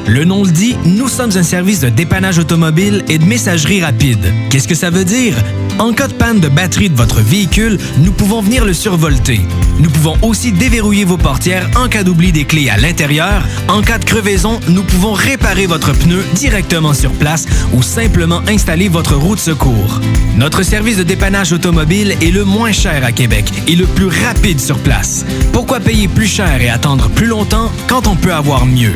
Le nom le dit, nous sommes un service de dépannage automobile et de messagerie rapide. Qu'est-ce que ça veut dire? En cas de panne de batterie de votre véhicule, nous pouvons venir le survolter. Nous pouvons aussi déverrouiller vos portières en cas d'oubli des clés à l'intérieur. En cas de crevaison, nous pouvons réparer votre pneu directement sur place ou simplement installer votre roue de secours. Notre service de dépannage automobile est le moins cher à Québec et le plus rapide sur place. Pourquoi payer plus cher et attendre plus longtemps quand on peut avoir mieux?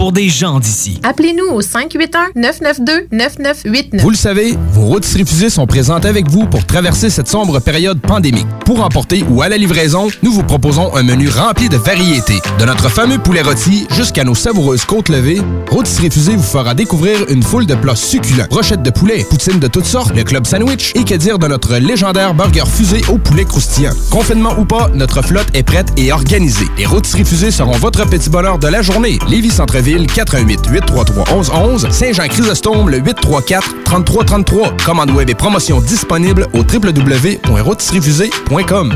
pour des gens d'ici. Appelez-nous au 581-992-9989. Vous le savez, vos routes refusées sont présentes avec vous pour traverser cette sombre période pandémique. Pour emporter ou à la livraison, nous vous proposons un menu rempli de variétés. De notre fameux poulet rôti jusqu'à nos savoureuses côtes levées, Rôtisserie Fusée vous fera découvrir une foule de plats succulents. Brochettes de poulet, poutines de toutes sortes, le club sandwich et que dire de notre légendaire burger fusée au poulet croustillant. Confinement ou pas, notre flotte est prête et organisée. Les Rôtisseries Fusées seront votre petit bonheur de la journée. Lévis Centreville, 418 833 1111 Saint-Jean-Chrysostome, le 834 3333. Commande web et promotion disponible au www.rôtisseriefusée.com.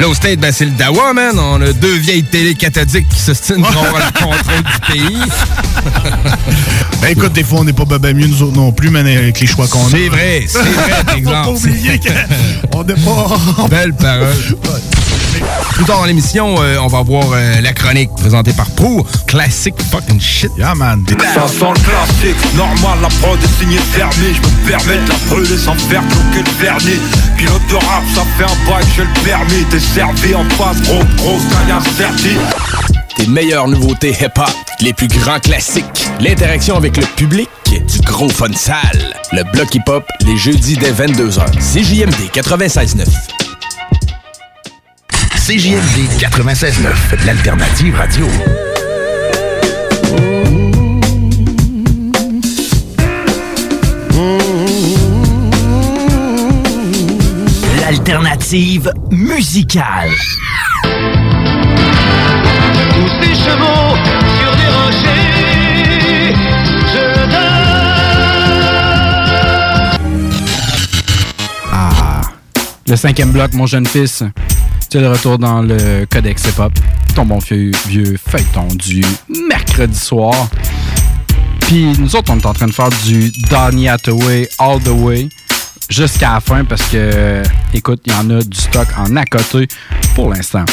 Là, au State, ben, c'est le Dawa, man. On a deux vieilles télé cathodiques qui se stinent pour avoir le contrôle du pays. Ben écoute, des fois, on n'est pas ben mieux nous autres non plus, mais avec les choix qu'on a. C'est vrai, c'est vrai, exemple. Faut pas oublier qu'on n'est pas... Belle parole. Plus tard dans l'émission, euh, on va voir euh, la chronique présentée par Pro. Classic fucking shit. Yeah, man. Ça sent le classique, normal, la prod est signée fermée Je me permets de la brûler sans faire cloquer le vernis Pilote de rap, ça fait un bail, j'ai le permis T'es servi en face, gros, gagne incertine Tes meilleures nouveautés hip-hop, les plus grands classiques, l'interaction avec le public, du gros fun sale. Le bloc hip-hop, les jeudis dès 22h. CJMD 96.9. CJMD 96.9, l'alternative radio. L'alternative musicale. Tous ces chevaux sur des rochers, je Ah. Le cinquième bloc, mon jeune fils. C'est le retour dans le Codex Hip Hop. Ton bon vieux, vieux feuilleton du mercredi soir. Puis nous autres, on est en train de faire du Donny Hathaway All the Way jusqu'à la fin parce que, écoute, il y en a du stock en à côté pour l'instant.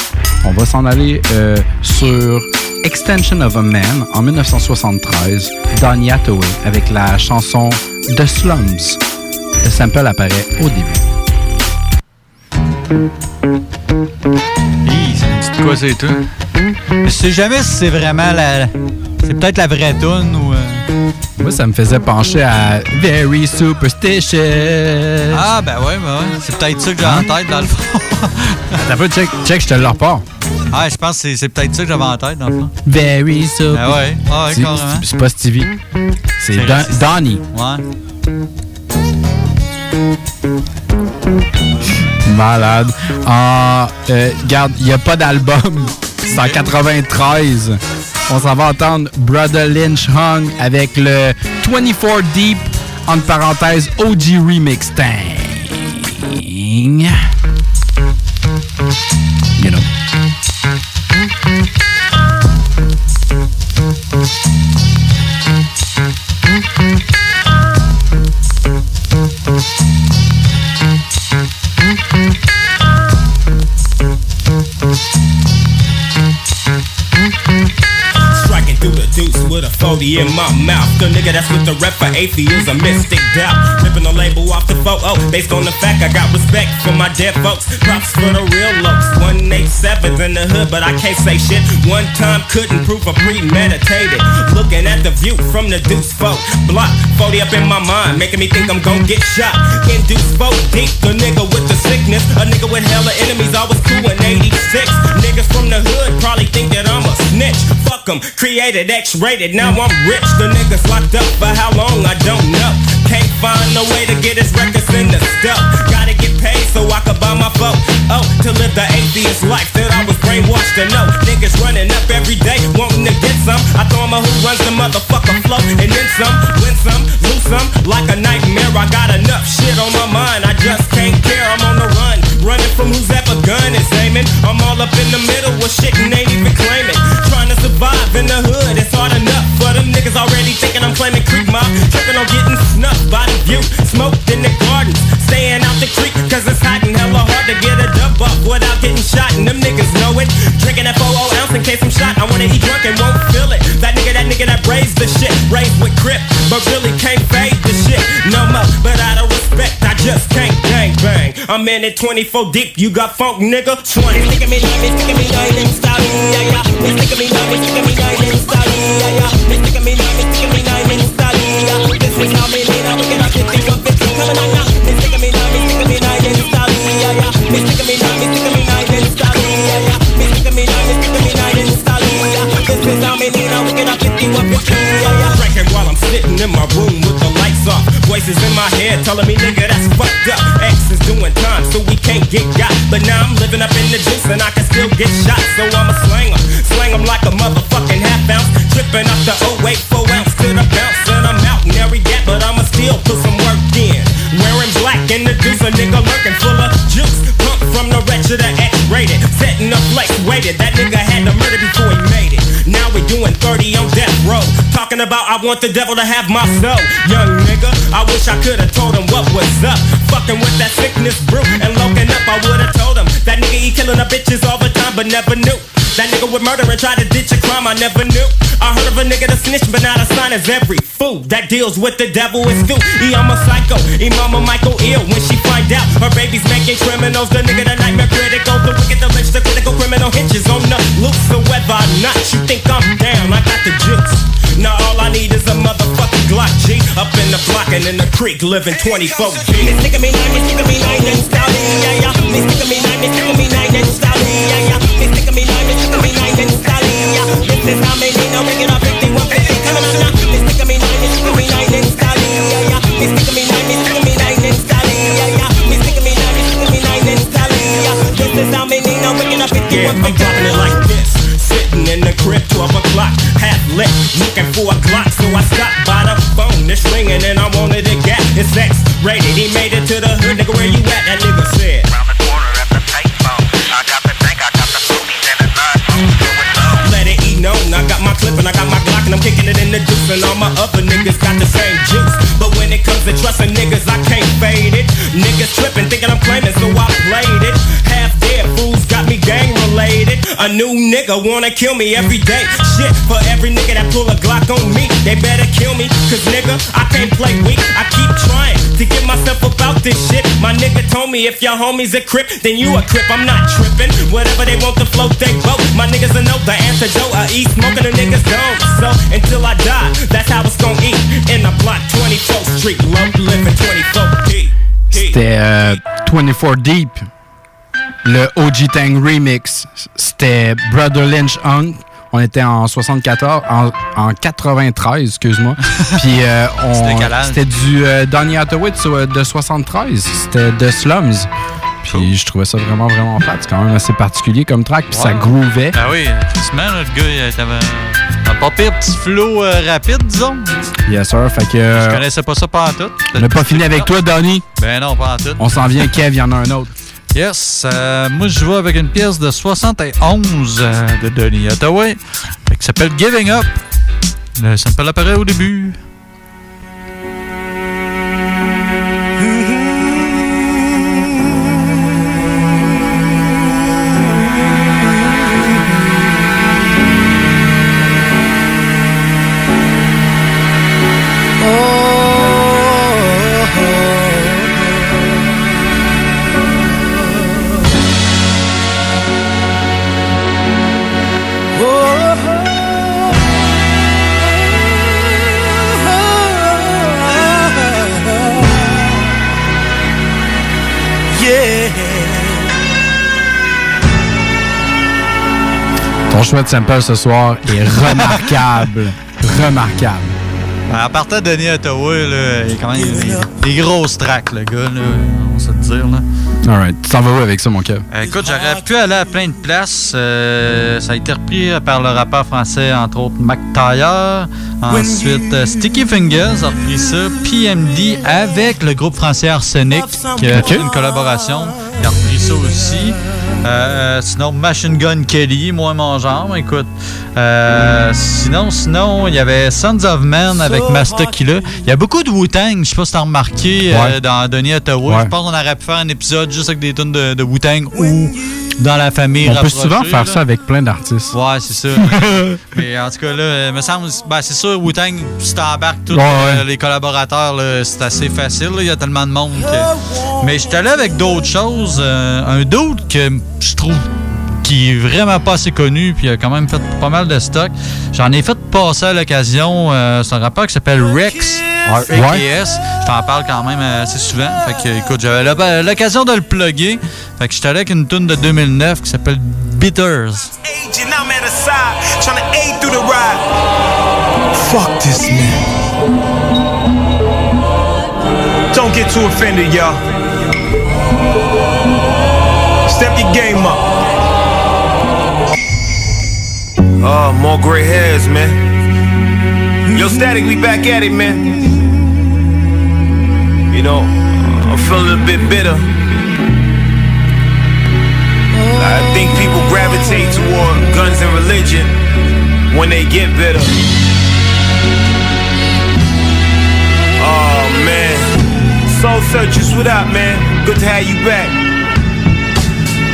On va s'en aller euh, sur Extension of a Man en 1973, Donny Hathaway avec la chanson The Slums. Le sample apparaît au début. C'est une petite quoi, c'est tout. Je sais jamais si c'est vraiment la. C'est peut-être la vraie tune ou. euh, Moi, ça me faisait pencher à Very Superstitious. Ah, ben ouais, ben ouais. C'est peut-être ça que j'ai en tête, dans le fond. T'as pas check, check, je te le repars. Ah, je pense que c'est- peut-être ça que j'avais en tête, dans le fond. Very Superstitious. Ah ouais, ah ouais, C'est- carrément. c'est- C'est pas Stevie. C'est Don-. Donnie. Ouais. Malade. En, euh, garde, il n'y a pas d'album. C'est en 93. On s'en va entendre Brother Lynch Hung avec le 24 Deep, entre parenthèses, OG Remix Thing. You know. With a 40 in my mouth. The nigga that's with the rep for atheism, mystic doubt. Ripping the label off the photo oh, based on the fact I got respect for my dead folks. Props for the real looks. 187's in the hood, but I can't say shit. One time couldn't prove a premeditated. Looking at the view from the deuce folk. Block 40 up in my mind, making me think I'm gon' get shot. Induce folk deep, the nigga with the sickness. A nigga with hella enemies, I was cool in 86. Niggas from the hood probably think that I'm a snitch. Fuck 'em, created X-rated, now I'm rich. The niggas locked up for how long, I don't know. Can't find no way to get his records in the stuff. Gotta get paid so I could buy my phone. Oh, to live the atheist life that I was brainwashed to know. Niggas running up every day, wanting to get some. I throw a who runs the motherfucker flow, and then some, win some, lose some, like a nightmare. I got enough shit on my mind, I just can't care. I'm on the run, running from who's ever gun is aiming. I'm all up in the middle with shit and ain't even claiming. Survive in the hood, it's hard enough for them niggas already thinking I'm claiming creek mob. Tripping on getting snuffed by the view, smoked in the gardens. Staying out the creek, cause it's hot and hella hard to get a dub up without getting shot. And them niggas know it. Drinking that 4 ounce in case I'm shot. I wanna eat drunk and won't feel it. That nigga, that nigga that raised the shit, raised with grip, but really can't fade the shit no more. But out of respect, I just can't. I'm in it 24 deep, you got funk, nigga. 20. Sticking me nine, me me nine in style, yeah, yeah. Me me nine, me me nine in style, yeah, yeah. Me me nine, me me nine in style, yeah. This is how me lean, I'm looking at 50, 150, coming on now. Me me nine, me me nine in style, yeah, yeah. Me me nine, me me nine in style, yeah, yeah. Me me nine, me me nine in style, yeah. This is how me lean, I'm looking at 50, 150, yeah, yeah. Drinking while I'm sitting in my room with the lights off. Voices in my head telling me, nigga, that's fucked up. X is doing time, so we can't get got. But now I'm living up in the juice and I can still get shot. So I'ma slang 'em, slang like a motherfucking half ounce. Tripping up the 08 4 ounce to the bounce. And I'm out in every gap, but I'ma still put some work in. Wearing black in the juice, a nigga lurking full of juice. Pump from the wretched to X rated. Setting up flex waited. That nigga had to murder before he made it. Now we doing 30 on death row. Talking about I want the devil to have my soul. Young nigga, I wish I could've told him what was up. Fucking with that sickness brew and loking up, I would've told him that nigga he killing the bitches all the time, but never knew. That nigga would murder and try to ditch a crime I never knew. I heard of a nigga that snitch, but not a sign as every fool that deals with the devil is due. He I'm a psycho, he mama Michael ill when she find out her baby's making criminals. The nigga the nightmare critical, the wicked, the rich, the critical criminal hinges on the loose. So whether or not you think I'm down, I got the juice. Now all I need is a motherfucking Glock G up in the block and in the creek living 24 G. Me stick me nine, me stick me nine and style, yeah yeah. Me nine, me stick me nine and style, yeah yeah. Me nine, me stick me nine and style, yeah. This is how many now bringing up 51 50 coming on now. Now bringing up 51 yeah, I'm dropping it like this. Sitting in the crib, 12 o'clock, half lit, looking for a Glock, so I stopped by the phone. It's ringing and I wanted to get it's X-rated. He made it to the hood, nigga. Where you at? That nigga said. I got the foodies in the mud. Let it eat known. I got my clip and I got my Glock and I'm kicking it in the juice and all my other niggas got the same juice. But when it comes to trusting niggas, I can't fade it. Niggas tripping, thinking I'm claiming, so I played it. Half dead fools got me gang related. A new nigga wanna kill me every day. Shit, for every nigga that pull a Glock on me, they better kill me. Cause nigga, I can't play weak. I keep trying to get myself about this shit. My nigga told me if your homie's a crip, then you a crip. I'm not tripping. Whatever they want to float, they vote. My niggas will know the antidote. I eat smoking, niggas. So until I die, that's how it's gonna eat. In the block 24th Street, low living 24 D. C'était euh, 24 Deep. Le OG Tang Remix. C'était Brother Lynch Hunk. On était en 74, en, en 93, excuse-moi. Puis euh, on- C'était du euh, Donny Hathaway de, so- de 73. C'était The Slums. Puis je trouvais ça vraiment, vraiment flat. C'est quand même assez particulier comme track. Puis ça groovait. Ah oui, effectivement, là, le gars, il avait un pas pire petit flow euh, rapide, disons. Yes, sir. Fait que. euh, Je connaissais pas ça pas en tout. on n'a pas fini avec toi, Donny. Ben non, pas en tout. On s'en vient, Kev, il y en a un autre. Yes, euh, moi je joue avec une pièce de 71 euh, de Hathaway euh, qui s'appelle Giving Up. Le sample apparaît au début. Ton choix de sample ce soir est remarquable. remarquable. En partant de Hathaway, là, il y a quand même des, des grosses tracks, le gars, là, on se dire. Là. Alright. Tu t'en vas où avec ça, mon Kev? Euh, écoute, j'aurais pu aller à plein de places. Euh, ça a été repris par le rappeur français, entre autres, Mac Taylor. Ensuite, euh, Sticky Fingers a repris ça. PMD avec le groupe français Arsenic qui a fait une collaboration. Il a repris ça aussi. Euh, sinon, Machine Gun Kelly, moi, mon genre, écoute. Euh, sinon, sinon, il y avait Sons of Men avec Master Killa. Il y a beaucoup de Wu-Tang, je sais pas si t'as remarqué, euh, dans Hathaway. Ouais. Je pense qu'on aurait pu faire un épisode juste avec des tunes de, de Wu-Tang ou dans la famille On peut souvent faire là. ça avec plein d'artistes. Ouais, c'est ça. Mais en tout cas, là, il me semble, ben, c'est sûr, Wu-Tang, si t'embarques tous Ouais, ouais. les collaborateurs, là, c'est assez facile. là. Il y a tellement de monde que. Mais j'étais allé avec d'autres choses. euh, un d'autre que je trouve qui est vraiment pas assez connu, puis il a quand même fait pas mal de stock. J'en ai fait passer à l'occasion. euh, c'est un rappeur qui s'appelle Rex. RKS. Je t'en parle quand même assez souvent. Fait que, écoute, j'avais l'oc- l'occasion de le plugger. Fait que j'étais allé avec une tune de 2009 qui s'appelle Bitters. Fuck this man. Don't get too offended, y'all. Step your game up. Oh, more gray hairs, man. Yo, Static, we back at it, man. You know, I'm feeling a bit bitter. I think people gravitate toward guns and religion when they get bitter. Oh man. Researchers, what up, man? Good to have you back.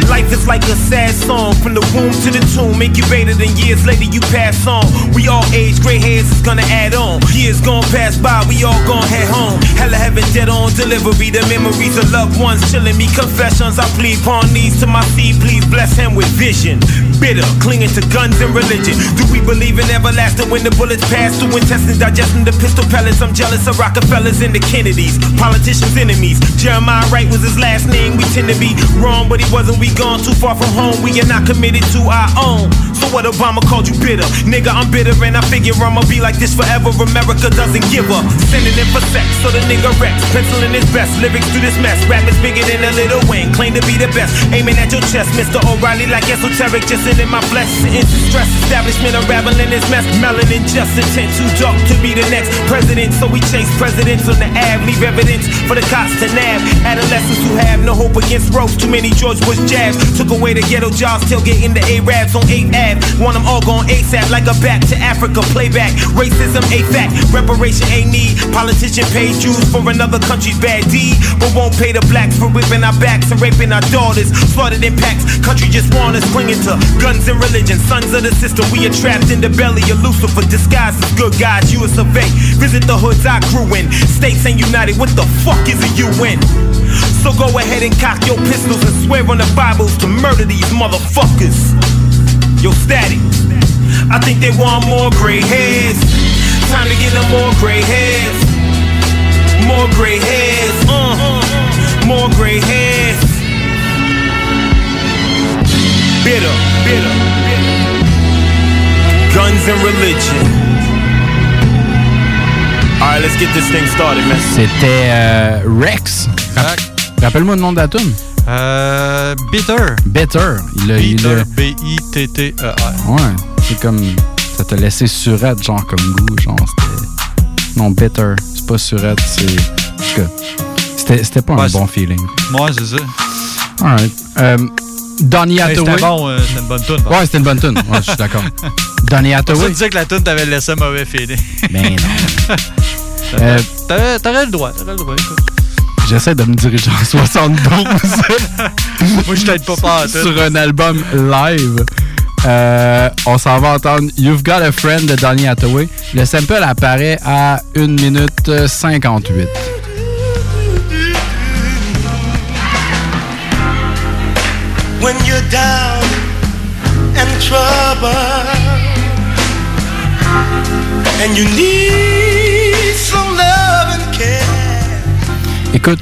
Life is like a sad song from the womb to the tomb, incubated and years later you pass on. We all age, gray hairs is gonna add on. Years gone past by, we all gonna head home. Hella heaven dead on delivery, the memories of loved ones chilling me. Confessions I plead upon knees to my seed, please bless him with vision. Bitter, clinging to guns and religion. Do we believe in everlasting when the bullets pass through intestines, digesting the pistol pellets? I'm jealous of Rockefellers and the Kennedys, politicians' enemies. Jeremiah Wright was his last name. We tend to be wrong, but he wasn't. We gone too far from home. We are not committed to our own. So what Obama called you bitter? Nigga, I'm bitter and I figure I'ma be like this forever. America doesn't give up. Sending in for sex, so the nigga reps. Penciling his best, lyrics through this mess. Rap is bigger than a little Wayne. Claim to be the best. Aiming at your chest, Mr. O'Reilly like esoteric, just in my flesh. Sitting to stress. Establishment unraveling this mess. Melanin just intent too dark to be the next president. So we chase presidents on the ab, leave evidence for the cops to nab. Adolescents who have no hope against ropes. Too many George Bush jabs. Took away the ghetto jobs, tailgating the Arabs on 8 Ave. Want them all gone ASAP like a back to Africa playback. Racism a fact, reparation ain't need. Politician pay Jews for another country's bad deed, but won't pay the blacks for whipping our backs and raping our daughters. Slaughtered in packs, country just want us clinging to guns and religion. Sons of the system, we are trapped in the belly of Lucifer. Disguised as good guys, you a survey. Visit the hoods I grew in. States ain't united, what the fuck is a UN? So go ahead and cock your pistols and swear on the Bibles to murder these motherfuckers. Yo, static. I think they want more gray hairs. Time to get them more gray hairs. More gray hairs. Uh, more gray hairs. Bitter, bitter. Guns and religion. Alright, let's get this thing started, man. C'était euh, Rex. Rappelle-moi le nom de la tune. Euh, Bitter. Bitter. Il a, a- B-I-T-T-E-R. Ouais, c'est comme. Ça t'a laissé surette, genre comme goût. Genre, c'était. Non, bitter. C'est pas surette, c'est. C'était c'était pas un Ouais, bon feeling. Moi, c'est ça. Alright. Euh, Donny Hey, Hathaway. C'était bon, euh, c'était une bonne tune. Ouais, c'était une bonne tune. Ouais, je suis d'accord. Donny Ça Hathaway. disait que la tune t'avait laissé un mauvais feeling. Ben non. T'aurais le droit, t'aurais le droit, écoute. J'essaie de me diriger en 72. Moi, je t'aide pas pas sur un album live. Euh, on s'en va entendre You've Got a Friend de Donny Hathaway. Le sample apparaît à 1 minute 58. when you're down and trouble and you need Écoute,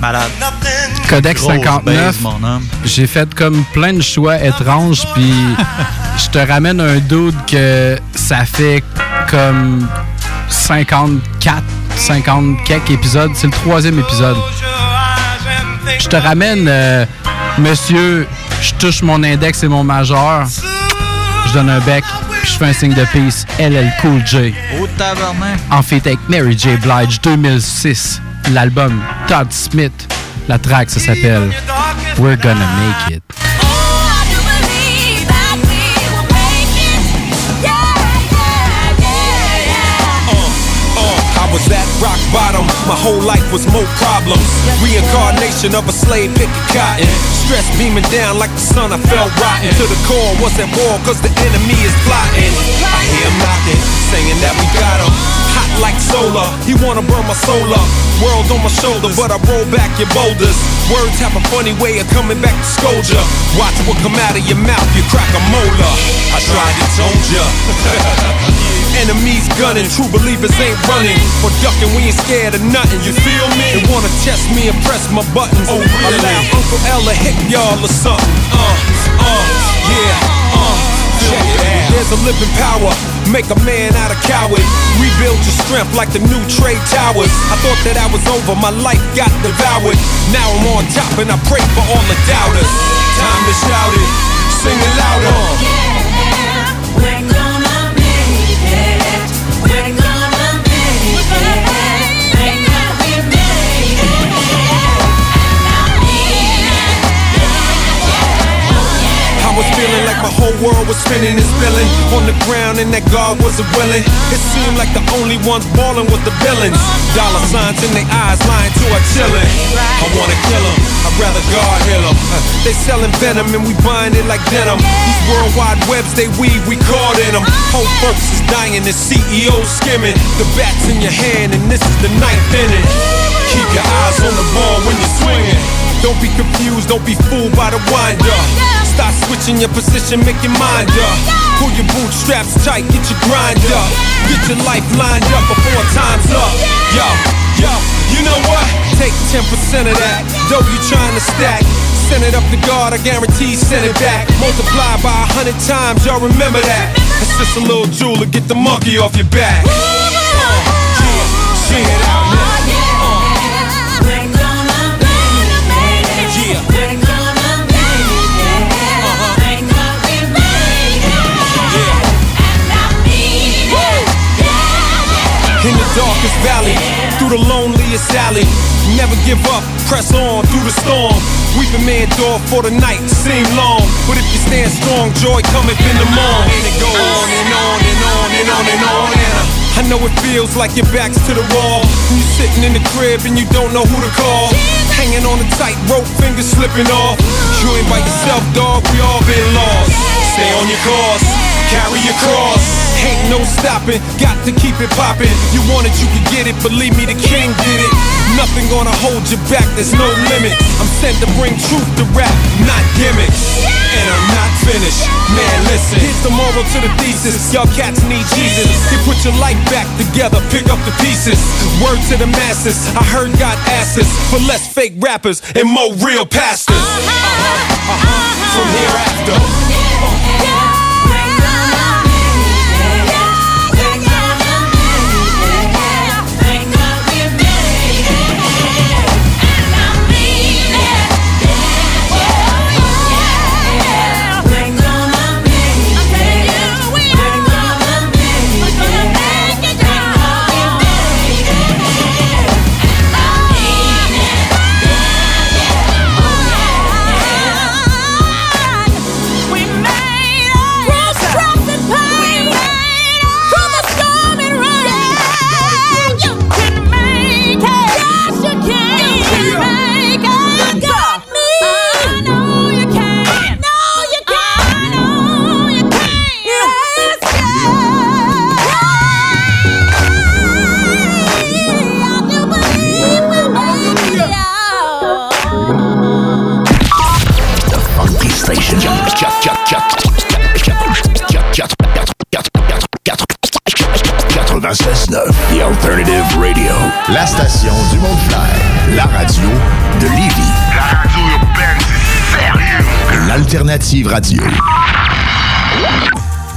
Malade. Codex Grosse 59, base, mon homme. j'ai fait comme plein de choix étranges, puis je te ramène un dude que ça fait comme 54, 50 quelques épisodes. C'est le troisième épisode. Je te ramène, euh, monsieur, je touche mon index et mon majeur, je donne un bec, puis je fais un signe de peace. LL Cool J. Oh. En fait avec Mary J. Blige 2006. L'album Todd Smith. La track, ça s'appelle We're Gonna Make It. Rock bottom, my whole life was more problems. Reincarnation of a slave picking cotton. Stress beaming down like the sun, I felt rotten. To the core, was at war, cause the enemy is plotting. I hear him knocking, saying that we got him. Hot like solar, he wanna burn my soul up. World on my shoulder, but I roll back your boulders. Words have a funny way of coming back to scold ya. Watch what come out of your mouth, you crack a molar. I tried to told ya. Enemies gunning, true believers ain't running or ducking. We ain't scared of nothing. You feel me? They wanna test me and press my buttons. Oh, really? Allow Uncle L to hit y'all or something. Uh, uh, yeah, uh. Check it out. There's a living power. Make a man out of coward. Rebuild your strength like the new trade towers. I thought that I was over. My life got devoured. Now I'm on top and I pray for all the doubters. Time to shout it. Sing it louder. My whole world was spinning and spilling on the ground, and that God wasn't willing. It seemed like the only ones balling was the villains. Dollar signs in their eyes, lying to our chillin'. I wanna kill 'em, I'd rather God heal 'em. Uh, they selling venom and we buying it like denim. These worldwide webs, they weave, we caught in 'em. Whole folks is dying, the CEO skimming. The bat's in your hand, and this is the ninth inning. Keep your eyes on the ball when you're swinging. Don't be confused, don't be fooled by the winder. Stop switching your position, make your mind up. Pull your bootstraps tight, get your grind up. Get your life lined up before time's up. Yo, yo, you know what? Take 10% of that. Dough you trying to stack. Send it up to God, I guarantee send it back. Multiply by a hundred times, y'all remember that. It's just a little jewel to get the monkey off your back. Uh, yeah, darkest valley, through the loneliest alley. Never give up, press on through the storm. Weeping may endure for the night, seem long. But if you stand strong, joy cometh in the morn. And it go on and on and on and on and on. And I, know it feels like your back's to the wall. You're sitting in the crib and you don't know who to call. Hanging on a tight rope, fingers slipping off. You ain't by yourself, dog, we all been lost. Stay on your course, carry your cross. Ain't no stopping, got to keep it popping. You want it, you can get it. Believe me, the king did it. Nothing gonna hold you back, there's no limit. I'm sent to bring truth to rap, not gimmicks. And I'm not finished. Man, listen, here's the moral to the thesis. Y'all cats need Jesus. You put your life back together, pick up the pieces. Word to the masses, I heard God asked us for less fake rappers and more real pastors. Uh-huh, uh-huh, from hereafter. La station du Mont-Clair. La radio de Lévis. La radio urbaine, sérieux. L'Alternative Radio.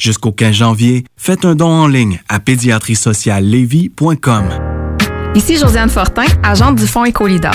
Jusqu'au 15 janvier, faites un don en ligne à pédiatriesociallevy.com. Ici Josiane Fortin, agente du Fonds Écolidar.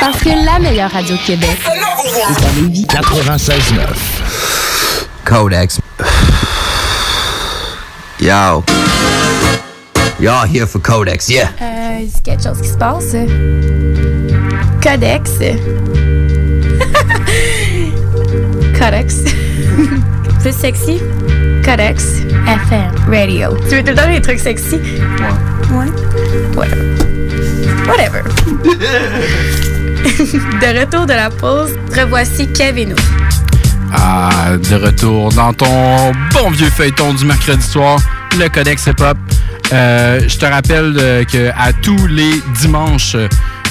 Parce que la meilleure radio de Québec. 96.9. Codex. Yo. Y'all here for Codex, yeah. Euh, il y a quelque chose qui se passe. Codex. Codex. Plus sexy. Codex. FM. Radio. Tu veux le temps les trucs sexy? Ouais. Ouais. Whatever. Whatever. de retour de la pause, revoici Kevin. Ah, de retour dans ton bon vieux feuilleton du mercredi soir, le Codex Hip Hop. Euh, je te rappelle euh, que à tous les dimanches,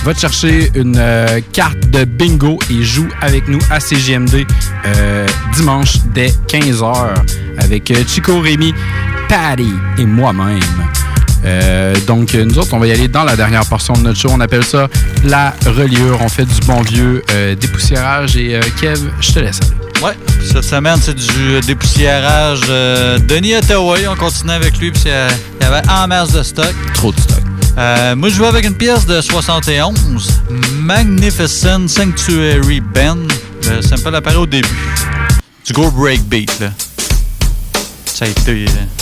va te chercher une euh, carte de bingo et joue avec nous à CGMD euh, dimanche dès 15h avec Chico Rémy, Patty et moi-même. Euh, donc, nous autres, on va y aller dans la dernière portion de notre show. On appelle ça la reliure. On fait du bon vieux euh, dépoussiérage. Et euh, Kev, je te laisse aller. Ouais, cette semaine, c'est du euh, dépoussiérage. euh, Denis Hathaway, on continue avec lui, puis euh, il y avait en masse de stock. Trop de stock. Euh, moi, je joue avec une pièce de 71, Magnificent Sanctuary Band. Le sample apparaît au début. Du gros breakbeat, là. Ça a été... euh,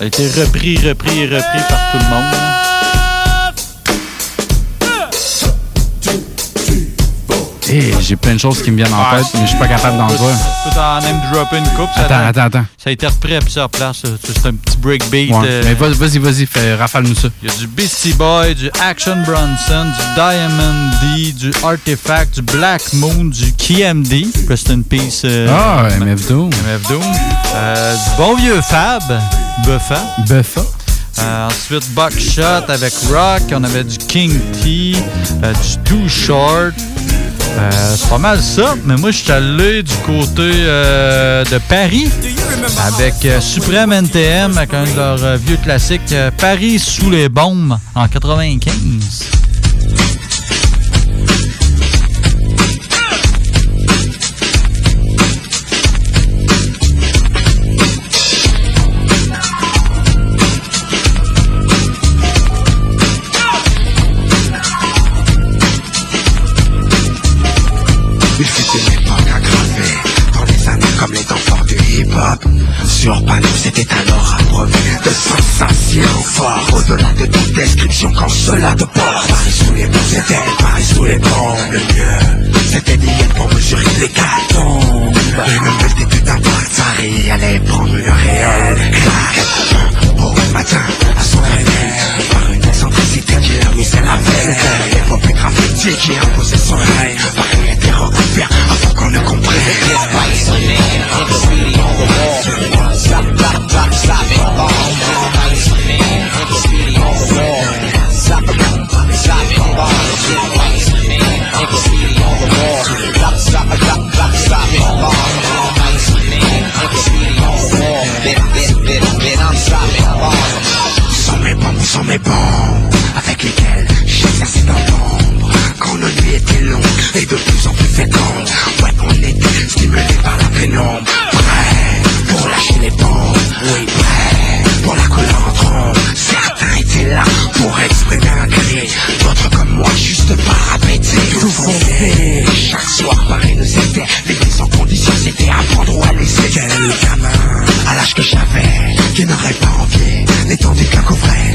ça a été repris, repris et repris par tout le monde. Hey, j'ai plein de choses qui me viennent en tête, mais je suis pas capable d'en dire. Je peux t'en name dropper une coupe. ça Attends, a- attends, attends. Ça a été repris à plusieurs places. C'est un petit breakbeat. Ouais, euh, Mais vas- vas-y, vas-y, fais- rafale-nous ça. Il y a du Beastie Boy, du Action Bronson, du Diamond D, du Artifact, du Black Moon, du KMD, Rest in Peace. euh, Ah, MF Doom. MF Doom. Euh, du bon vieux Fab, Buffa. Buffa. Euh, ensuite, Buckshot avec Rock. On avait du King T, euh, du Too Short. Euh, c'est pas mal ça, mais moi je suis allé du côté de Paris avec Supreme NTM, avec un de leurs vieux classiques, Paris sous les bombes en 95. Il fut une époque aggravée dans les années comme les enfants du hip-hop. Sur panneau, c'était alors abreuvé de sensations fortes. Au-delà de toute description, quand cela te porte. Paris sous les bombes, c'était Paris sous les bombes. Le mieux, c'était d'y être pour mesurer les cartons. Une multitude d'impacts, Paris allait prendre une réelle claque. Au matin, à son réveil, par une excentricité qui leur misait la veille. L'épopée graffiti qui imposait son règne. Paris était recouvert avant qu'on ne comprenne. Sans mes bombes, sans mes bombes Avec lesquelles j'exerçais dans l'ombre Quand nos nuits étaient longues et de plus en plus fécondes Ouais, on était stimulés par la pénombre. Prêts pour lâcher les bombes. Oui, prêts pour la couleur en trombe Certains là pour exprimer un cri D'autres comme moi, juste parapéter Tout fondé Chaque soir, Paris nous aidait L'église en condition, c'était apprendre ou à laisser Quel gamin à l'âge que j'avais Qui n'aurait pas envié l'étendue qu'un coffret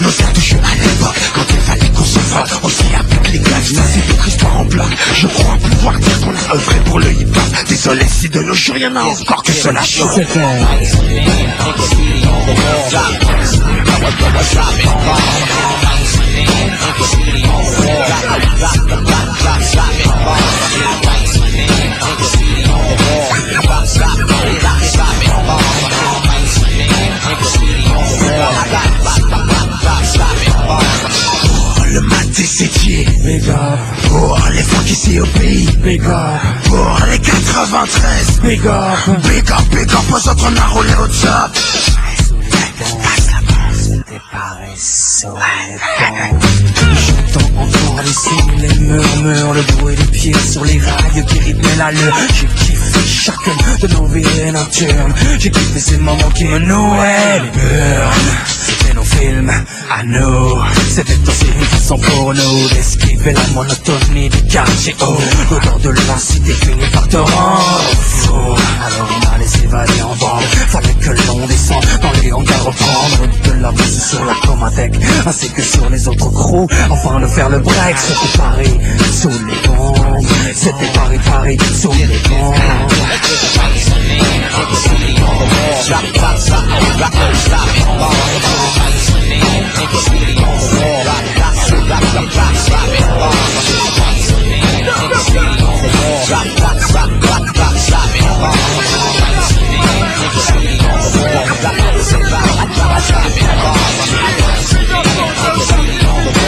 Nos touchés à l'époque Quand il fallait qu'on se vote Aussi avec les gars C'est notre histoire en bloc Je crois pouvoir dire qu'on a œuvré pour le hip-hop Désolé si de nos jours y'en a encore que cela chauffe Pour les fuck ici au pays Big up Pour les 93 Big up Big up, big up, aux autres on a roulé au top J'entends encore les signes, les murmures, le bruit des pieds sur les rails qui rythment la lune. J'ai kiffé chacune de nos vies nocturnes. J'ai kiffé ces moments qui me nouaient les. C'était nos films, à nous. C'était aussi une façon pour nous d'esquiver la monotonie du quartier haut. L'odeur de la cité par te rendre fou. On allait s'évader en bande. Fallait que l'on descende dans les hangars reprendre de la base sur la Comatec ainsi que sur les autres crews afin de faire le break. C'était Paris sous les bombes. C'était Paris, Paris sous les bombes.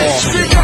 Paris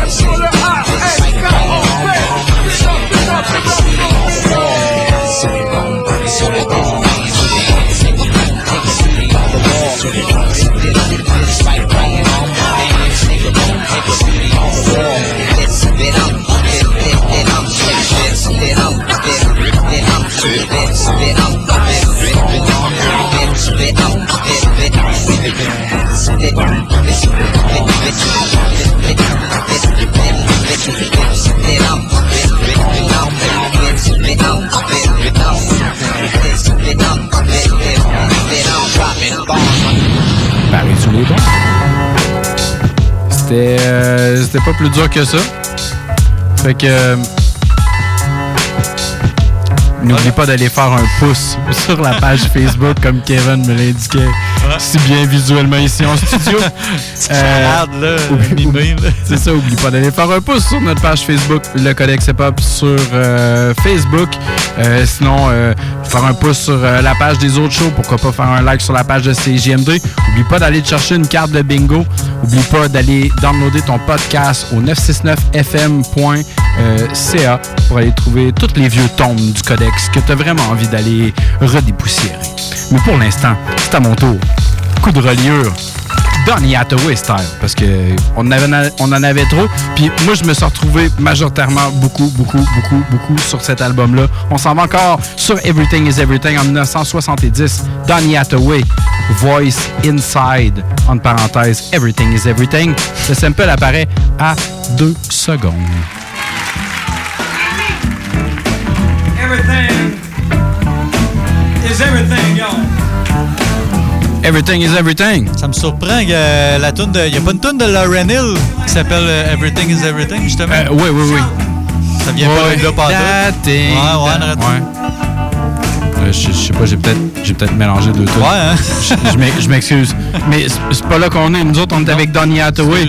pas plus dur que ça. Fait que. euh, N'oublie pas d'aller faire un pouce sur la page Facebook comme Kevin me l'indiquait si bien visuellement ici en studio. Là, là. C'est ça, oublie pas d'aller faire un pouce sur notre page Facebook, le Codex Hip Hop sur euh, Facebook. Euh, sinon, euh, faire un pouce sur euh, la page des autres shows. Pourquoi pas faire un like sur la page de CGM2. Oublie pas d'aller chercher une carte de bingo. Oublie pas d'aller downloader ton podcast au 969fm.ca pour aller trouver tous les vieux tomes du Codex que tu as vraiment envie d'aller redépoussiérer. Mais pour l'instant, c'est à mon tour. Coup de reliure. Donny Hathaway style parce que on, en avait trop. Puis moi je me suis retrouvé majoritairement beaucoup beaucoup beaucoup beaucoup sur cet album là on s'en va encore sur Everything is Everything en 1970 Donny Hathaway Voice Inside entre parenthèses Everything is Everything. Le sample apparaît à deux secondes. Everything is everything, y'all. Everything is Everything Ça me surprend que euh, la tune de. Il n'y a pas une tune de Lauren Hill qui s'appelle euh, Everything is Everything, justement? Euh, oui oui oui Ça vient pas de là, pas Ouais, ouais, ouais. Euh, je, je sais pas, j'ai peut-être j'ai peut-être mélangé deux trucs. Ouais, hein? Je, je m'ex- je m'excuse. Mais c'est- c'est pas là qu'on est. Nous autres, on est avec Donny Hathaway.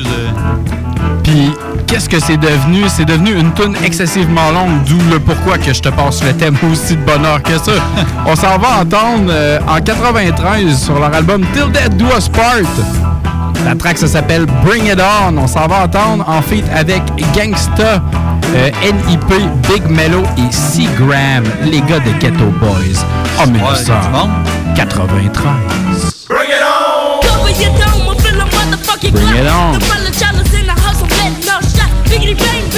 Puis, qu'est-ce que c'est devenu? C'est devenu une tune excessivement longue, d'où le pourquoi que je te passe le thème aussi de bonheur que ça. On s'en va entendre euh, en 93 sur leur album Till Death Do Us Part. La track, ça s'appelle Bring It On. On s'en va entendre en feat avec Gangsta, euh, NIP, Big Mello et C-Gram, les gars de Ghetto Boys, en 1993. Bring it on! Bring it on.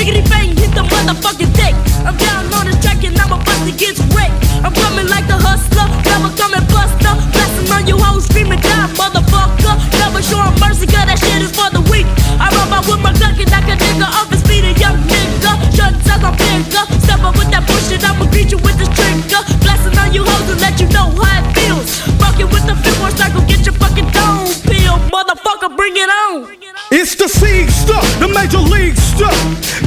Biggity bang, hit the motherfucking deck. I'm down on the track and I'm about to get wrecked. I'm coming like the hustler, never coming buster. Blasting on you hoes, screaming down, motherfucker. Never showing mercy, cause that shit is for the weak. I rub out with my gun, and knock a nigga off his feet, a young nigga. Shut up, I'm bigger. Step up with that bullshit, I'ma greet you with this trigger. Blasting on you hoes and let you know how circle, get your fucking. Motherfucker, bring it on. It's the seed stuff, the major league stuff.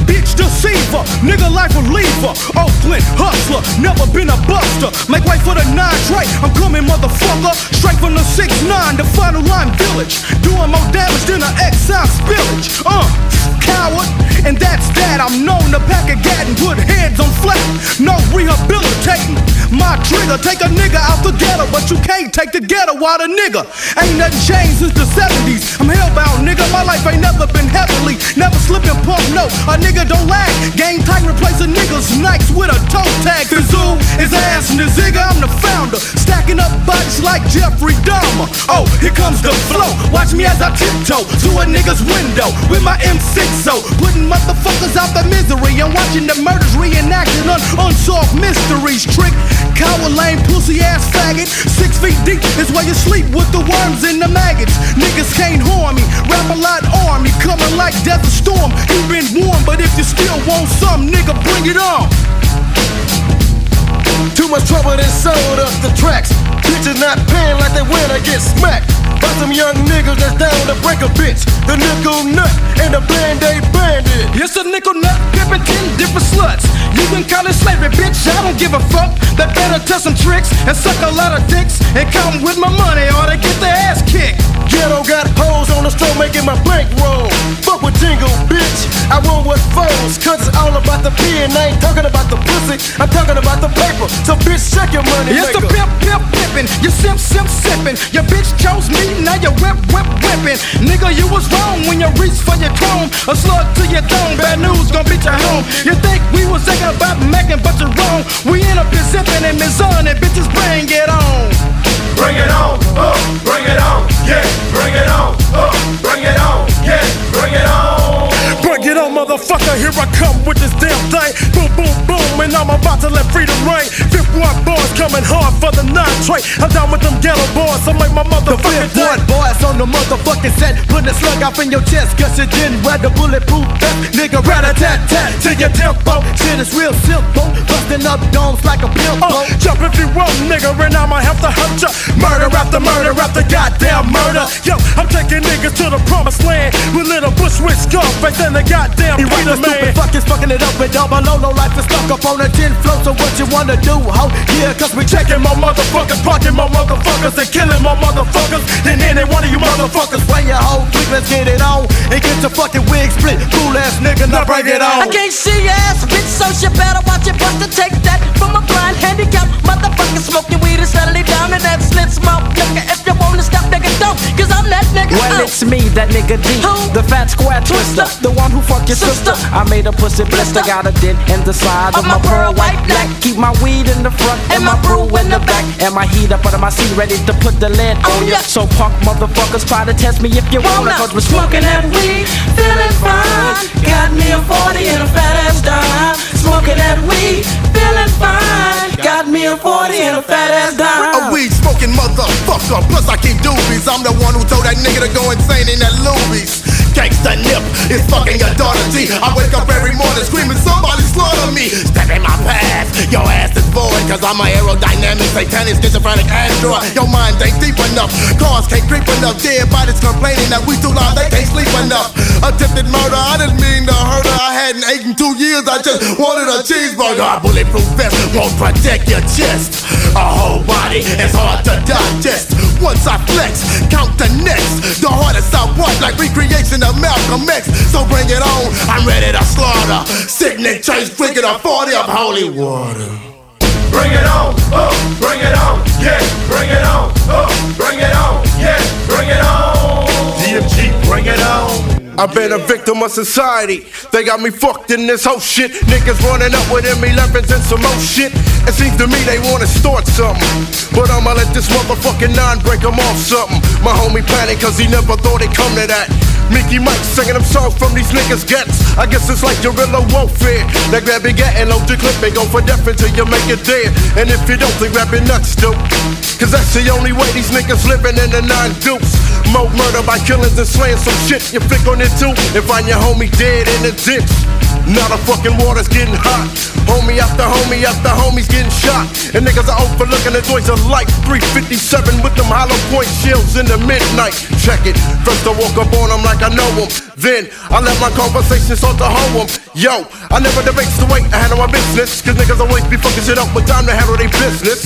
Bitch deceiver, nigga life reliever. Oakland hustler, never been a buster. Make way for the nine Dre, I'm coming motherfucker. Straight from the 6-9, 9, the final line village. Doing more damage than an exile spillage. Uh, coward. And that's that. I'm known to pack a gat and put heads on flat. No rehabilitating. My trigger, take a nigga out the ghetto, but you can't take the ghetto out a nigga. Ain't nothing changed since the 70s. I'm hellbound, nigga. My life ain't never been heavenly. Never slipping pump, no. A nigga don't lag. Gang tight, replace a nigga's nights with a toe tag. Fizzle is ass and the zigga, I'm the founder. Stacking up bodies like Jeffrey Dahmer. Oh, here comes the flow. Watch me as I tiptoe to a nigga's window with my M6 so putting motherfuckers out the misery. I'm watching the murders reenacted on unsolved mysteries. Trick, coward, lame, pussy ass faggot. Six feet deep is where you sleep with the worms and the maggots. Niggas can't harm me. Rap a lot army coming like Desert Storm. You been warned, but if you still want some, nigga, bring it on. Too much trouble done sold up the tracks. Bitches not paying like they win, I get smacked. By some young niggas that's down to break a bitch. The nickel nut and the band aid bandit. It's a nickel nut, pimpin' ten different sluts. You can call it slavery, bitch. I don't give a fuck. They better tell some tricks and suck a lot of dicks and come with my money or they get their ass kicked. Ghetto got hoes on the store making my bank roll. Fuck with jingle, bitch. I roll with foes, cause it's all about the P and I ain't talking about the pussy. I'm talking about the paper. So bitch, check your money. It's the pimp, pimp, pimpin'. You simp, simp, sippin'. Your bitch chose me, now you whip, whip, whippin'. Nigga, you was wrong when you reached for your chrome. A slug to your dome, bad news gon' beat you home. You think we was thinking about making, but you're wrong. We in a zippin' and Mizan and bitches bring it on. Bring it on, oh, bring it on, yeah, bring it on, oh, bring it on, yeah, bring it on. It on, motherfucker, here I come with this damn thing. Boom, boom, boom, and I'm about to let freedom ring. Fifth one boys coming hard for the nine tray. I'm down with them ghetto boys, I make my motherfucking One boys on the motherfucking set, putting a slug off in your chest, cause you didn't wear the bulletproof vest. Nigga, rat a tat tat to your tempo. Shit is real simple, busting up domes like a pimp. Uh, jump if you want, nigga, and I might have to hurt ya. Murder after murder after goddamn murder. Yo, I'm taking niggas to the promised land with little bushwick Scarface and the goddamn Peter the stupid fuckers fucking it up with double low, low life is stuck up on a tin flow. So what you wanna do, ho? Yeah, cause we Checking my motherfuckers, parking my motherfuckers, and killing my motherfuckers. And any one of you motherfuckers. Sway your whole clique, let's get it on. And get your fucking wig split. Cool ass nigga, now bring it on. I can't see your ass, bitch, so you better watch your butt to take that from a blind handicap. Motherfucker smoking weed and steadily down in that slit smoke. Nigga, if you wanna stop, nigga, don't, cause I'm that nigga. Well, Oh. it's me, that nigga D, the fat square twister, the one who fuck your sister. I made a pussy blister, got a dent in the side of my pearl white black. Keep my weed in the front and my brew in the back, and my heat up under my seat, ready to put the lid on ya. So punk motherfuckers try to test me if you wanna, cause we're smoking that weed, feeling fine. Got me a 40 and a fat ass dime. Smoking that weed, feeling fine. Got me a 40 and a fat ass dime. A weed smoking motherfucker. Plus I keep doobies. I'm the one who told that nigga to go insane in that Lubies. Gangsta nip is fucking your daughter wake up every morning screaming somebody slaughter me. Step in my path, your ass is void. Cause I'm a aerodynamic, satanic, schizophrenic android. Your mind ain't deep enough. Cars can't creep enough. Dead bodies complaining that we too loud, they can't sleep enough. Attempted murder, I didn't mean to hurt her. I hadn't eaten two years, I just wanted a cheeseburger. Bulletproof vest won't protect your chest. A whole body is hard to digest. Once I flex, count the next. The hardest I want, like recreation of Malcolm X. So bring it on, I'm ready to slaughter. Sickening chase, drinking a 40 of holy water. Bring it on, oh, bring it on, yeah, bring it on, oh, bring it on, yeah, bring it on. DMG, bring it on. I've been a victim of society. They got me fucked in this whole shit. Niggas running up with M11s and some more shit. It seems to me they wanna start something. But I'ma let this motherfucking nine break 'em off something. My homie panic cause he never thought it'd come to that. Mickey Mike singing them songs from these niggas' guts. I guess it's like guerrilla warfare. They grab your gat and load your clip and go for death until you make it dead. And if you don't, they your nuts, dope. Cause that's the only way these niggas living in the nine dupes. More murder by killings and slaying some shit. You flick on it and find your homie dead in the ditch. Now the fucking water's getting hot. Homie after homie after homie's getting shot. And niggas are overlooking the joints of light. 357 with them hollow point shells in the midnight. Check it. First I walk up on them like I know them. Then I let my conversation start to hoe them. Yo, I never debates the way I handle my business. Cause niggas always be fucking shit up with time to handle their business.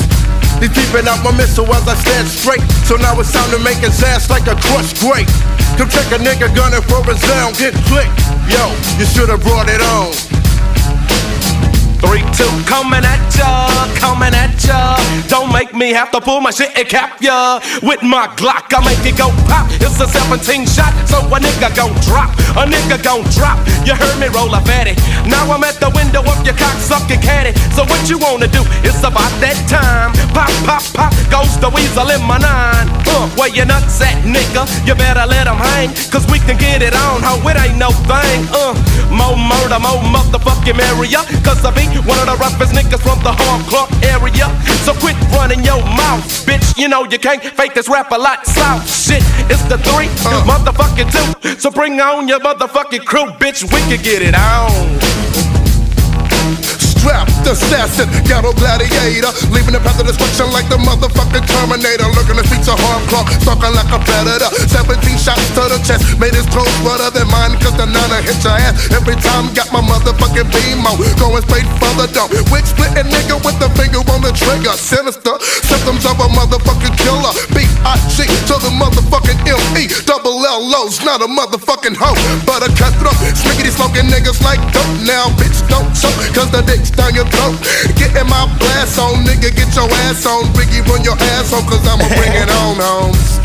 He's peeping out my missile as I stand straight. So now it's time to make his ass like a crushed grape. Come check a nigga gunning for his down, get click. Yo, you should have brought it on. Three, two, coming at ya, coming at ya. Don't make me have to pull my shit and cap ya. With my Glock, I make it go pop. It's a 17 shot, so a nigga gon' drop. A nigga gon' drop. You heard me roll a fatty. Now I'm at the window of your cocksucking caddy. So what you wanna do? It's about that time. Pop, pop, pop, goes the weasel in my nine. Uh, where your nuts at, nigga? You better let let 'em hang, cause we can get it on, how it ain't no thing. Uh, more murder, more motherfucking area. Cause I be one of the roughest niggas from the hardcore area. So quit running your mouth, bitch. You know you can't fake this rap a lot south. Shit, it's the three, uh. motherfucking two. So bring on your motherfucking crew, bitch. We can get it on. Strapped assassin, ghetto gladiator, leaving the path of destruction like the motherfucking Terminator. Looking the streets of hardcore, stalking like a predator. 17 shots to the chest, made his clothes better than mine, cause the nana hit your ass every time. Got my motherfucking beam on, going straight for the dome. Wig splitting nigga with the finger on the trigger. Sinister symptoms of a motherfucking killer. B.I.G. to the motherfucking M.E. Double L.O.'s not a motherfucking hoe, but a cutthroat. Smiggity smoking niggas like dope. Now, bitch, don't choke, cause the dick's down your throat. Getting my blast on, nigga, get your ass on. Biggie, run your ass on, cause I'ma bring it on, homes.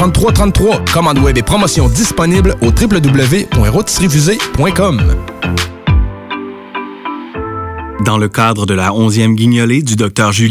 3333. Commande web et promotion disponible au www.rotisseriefusée.com. Dans le cadre de la 11e guignolée du Dr Julien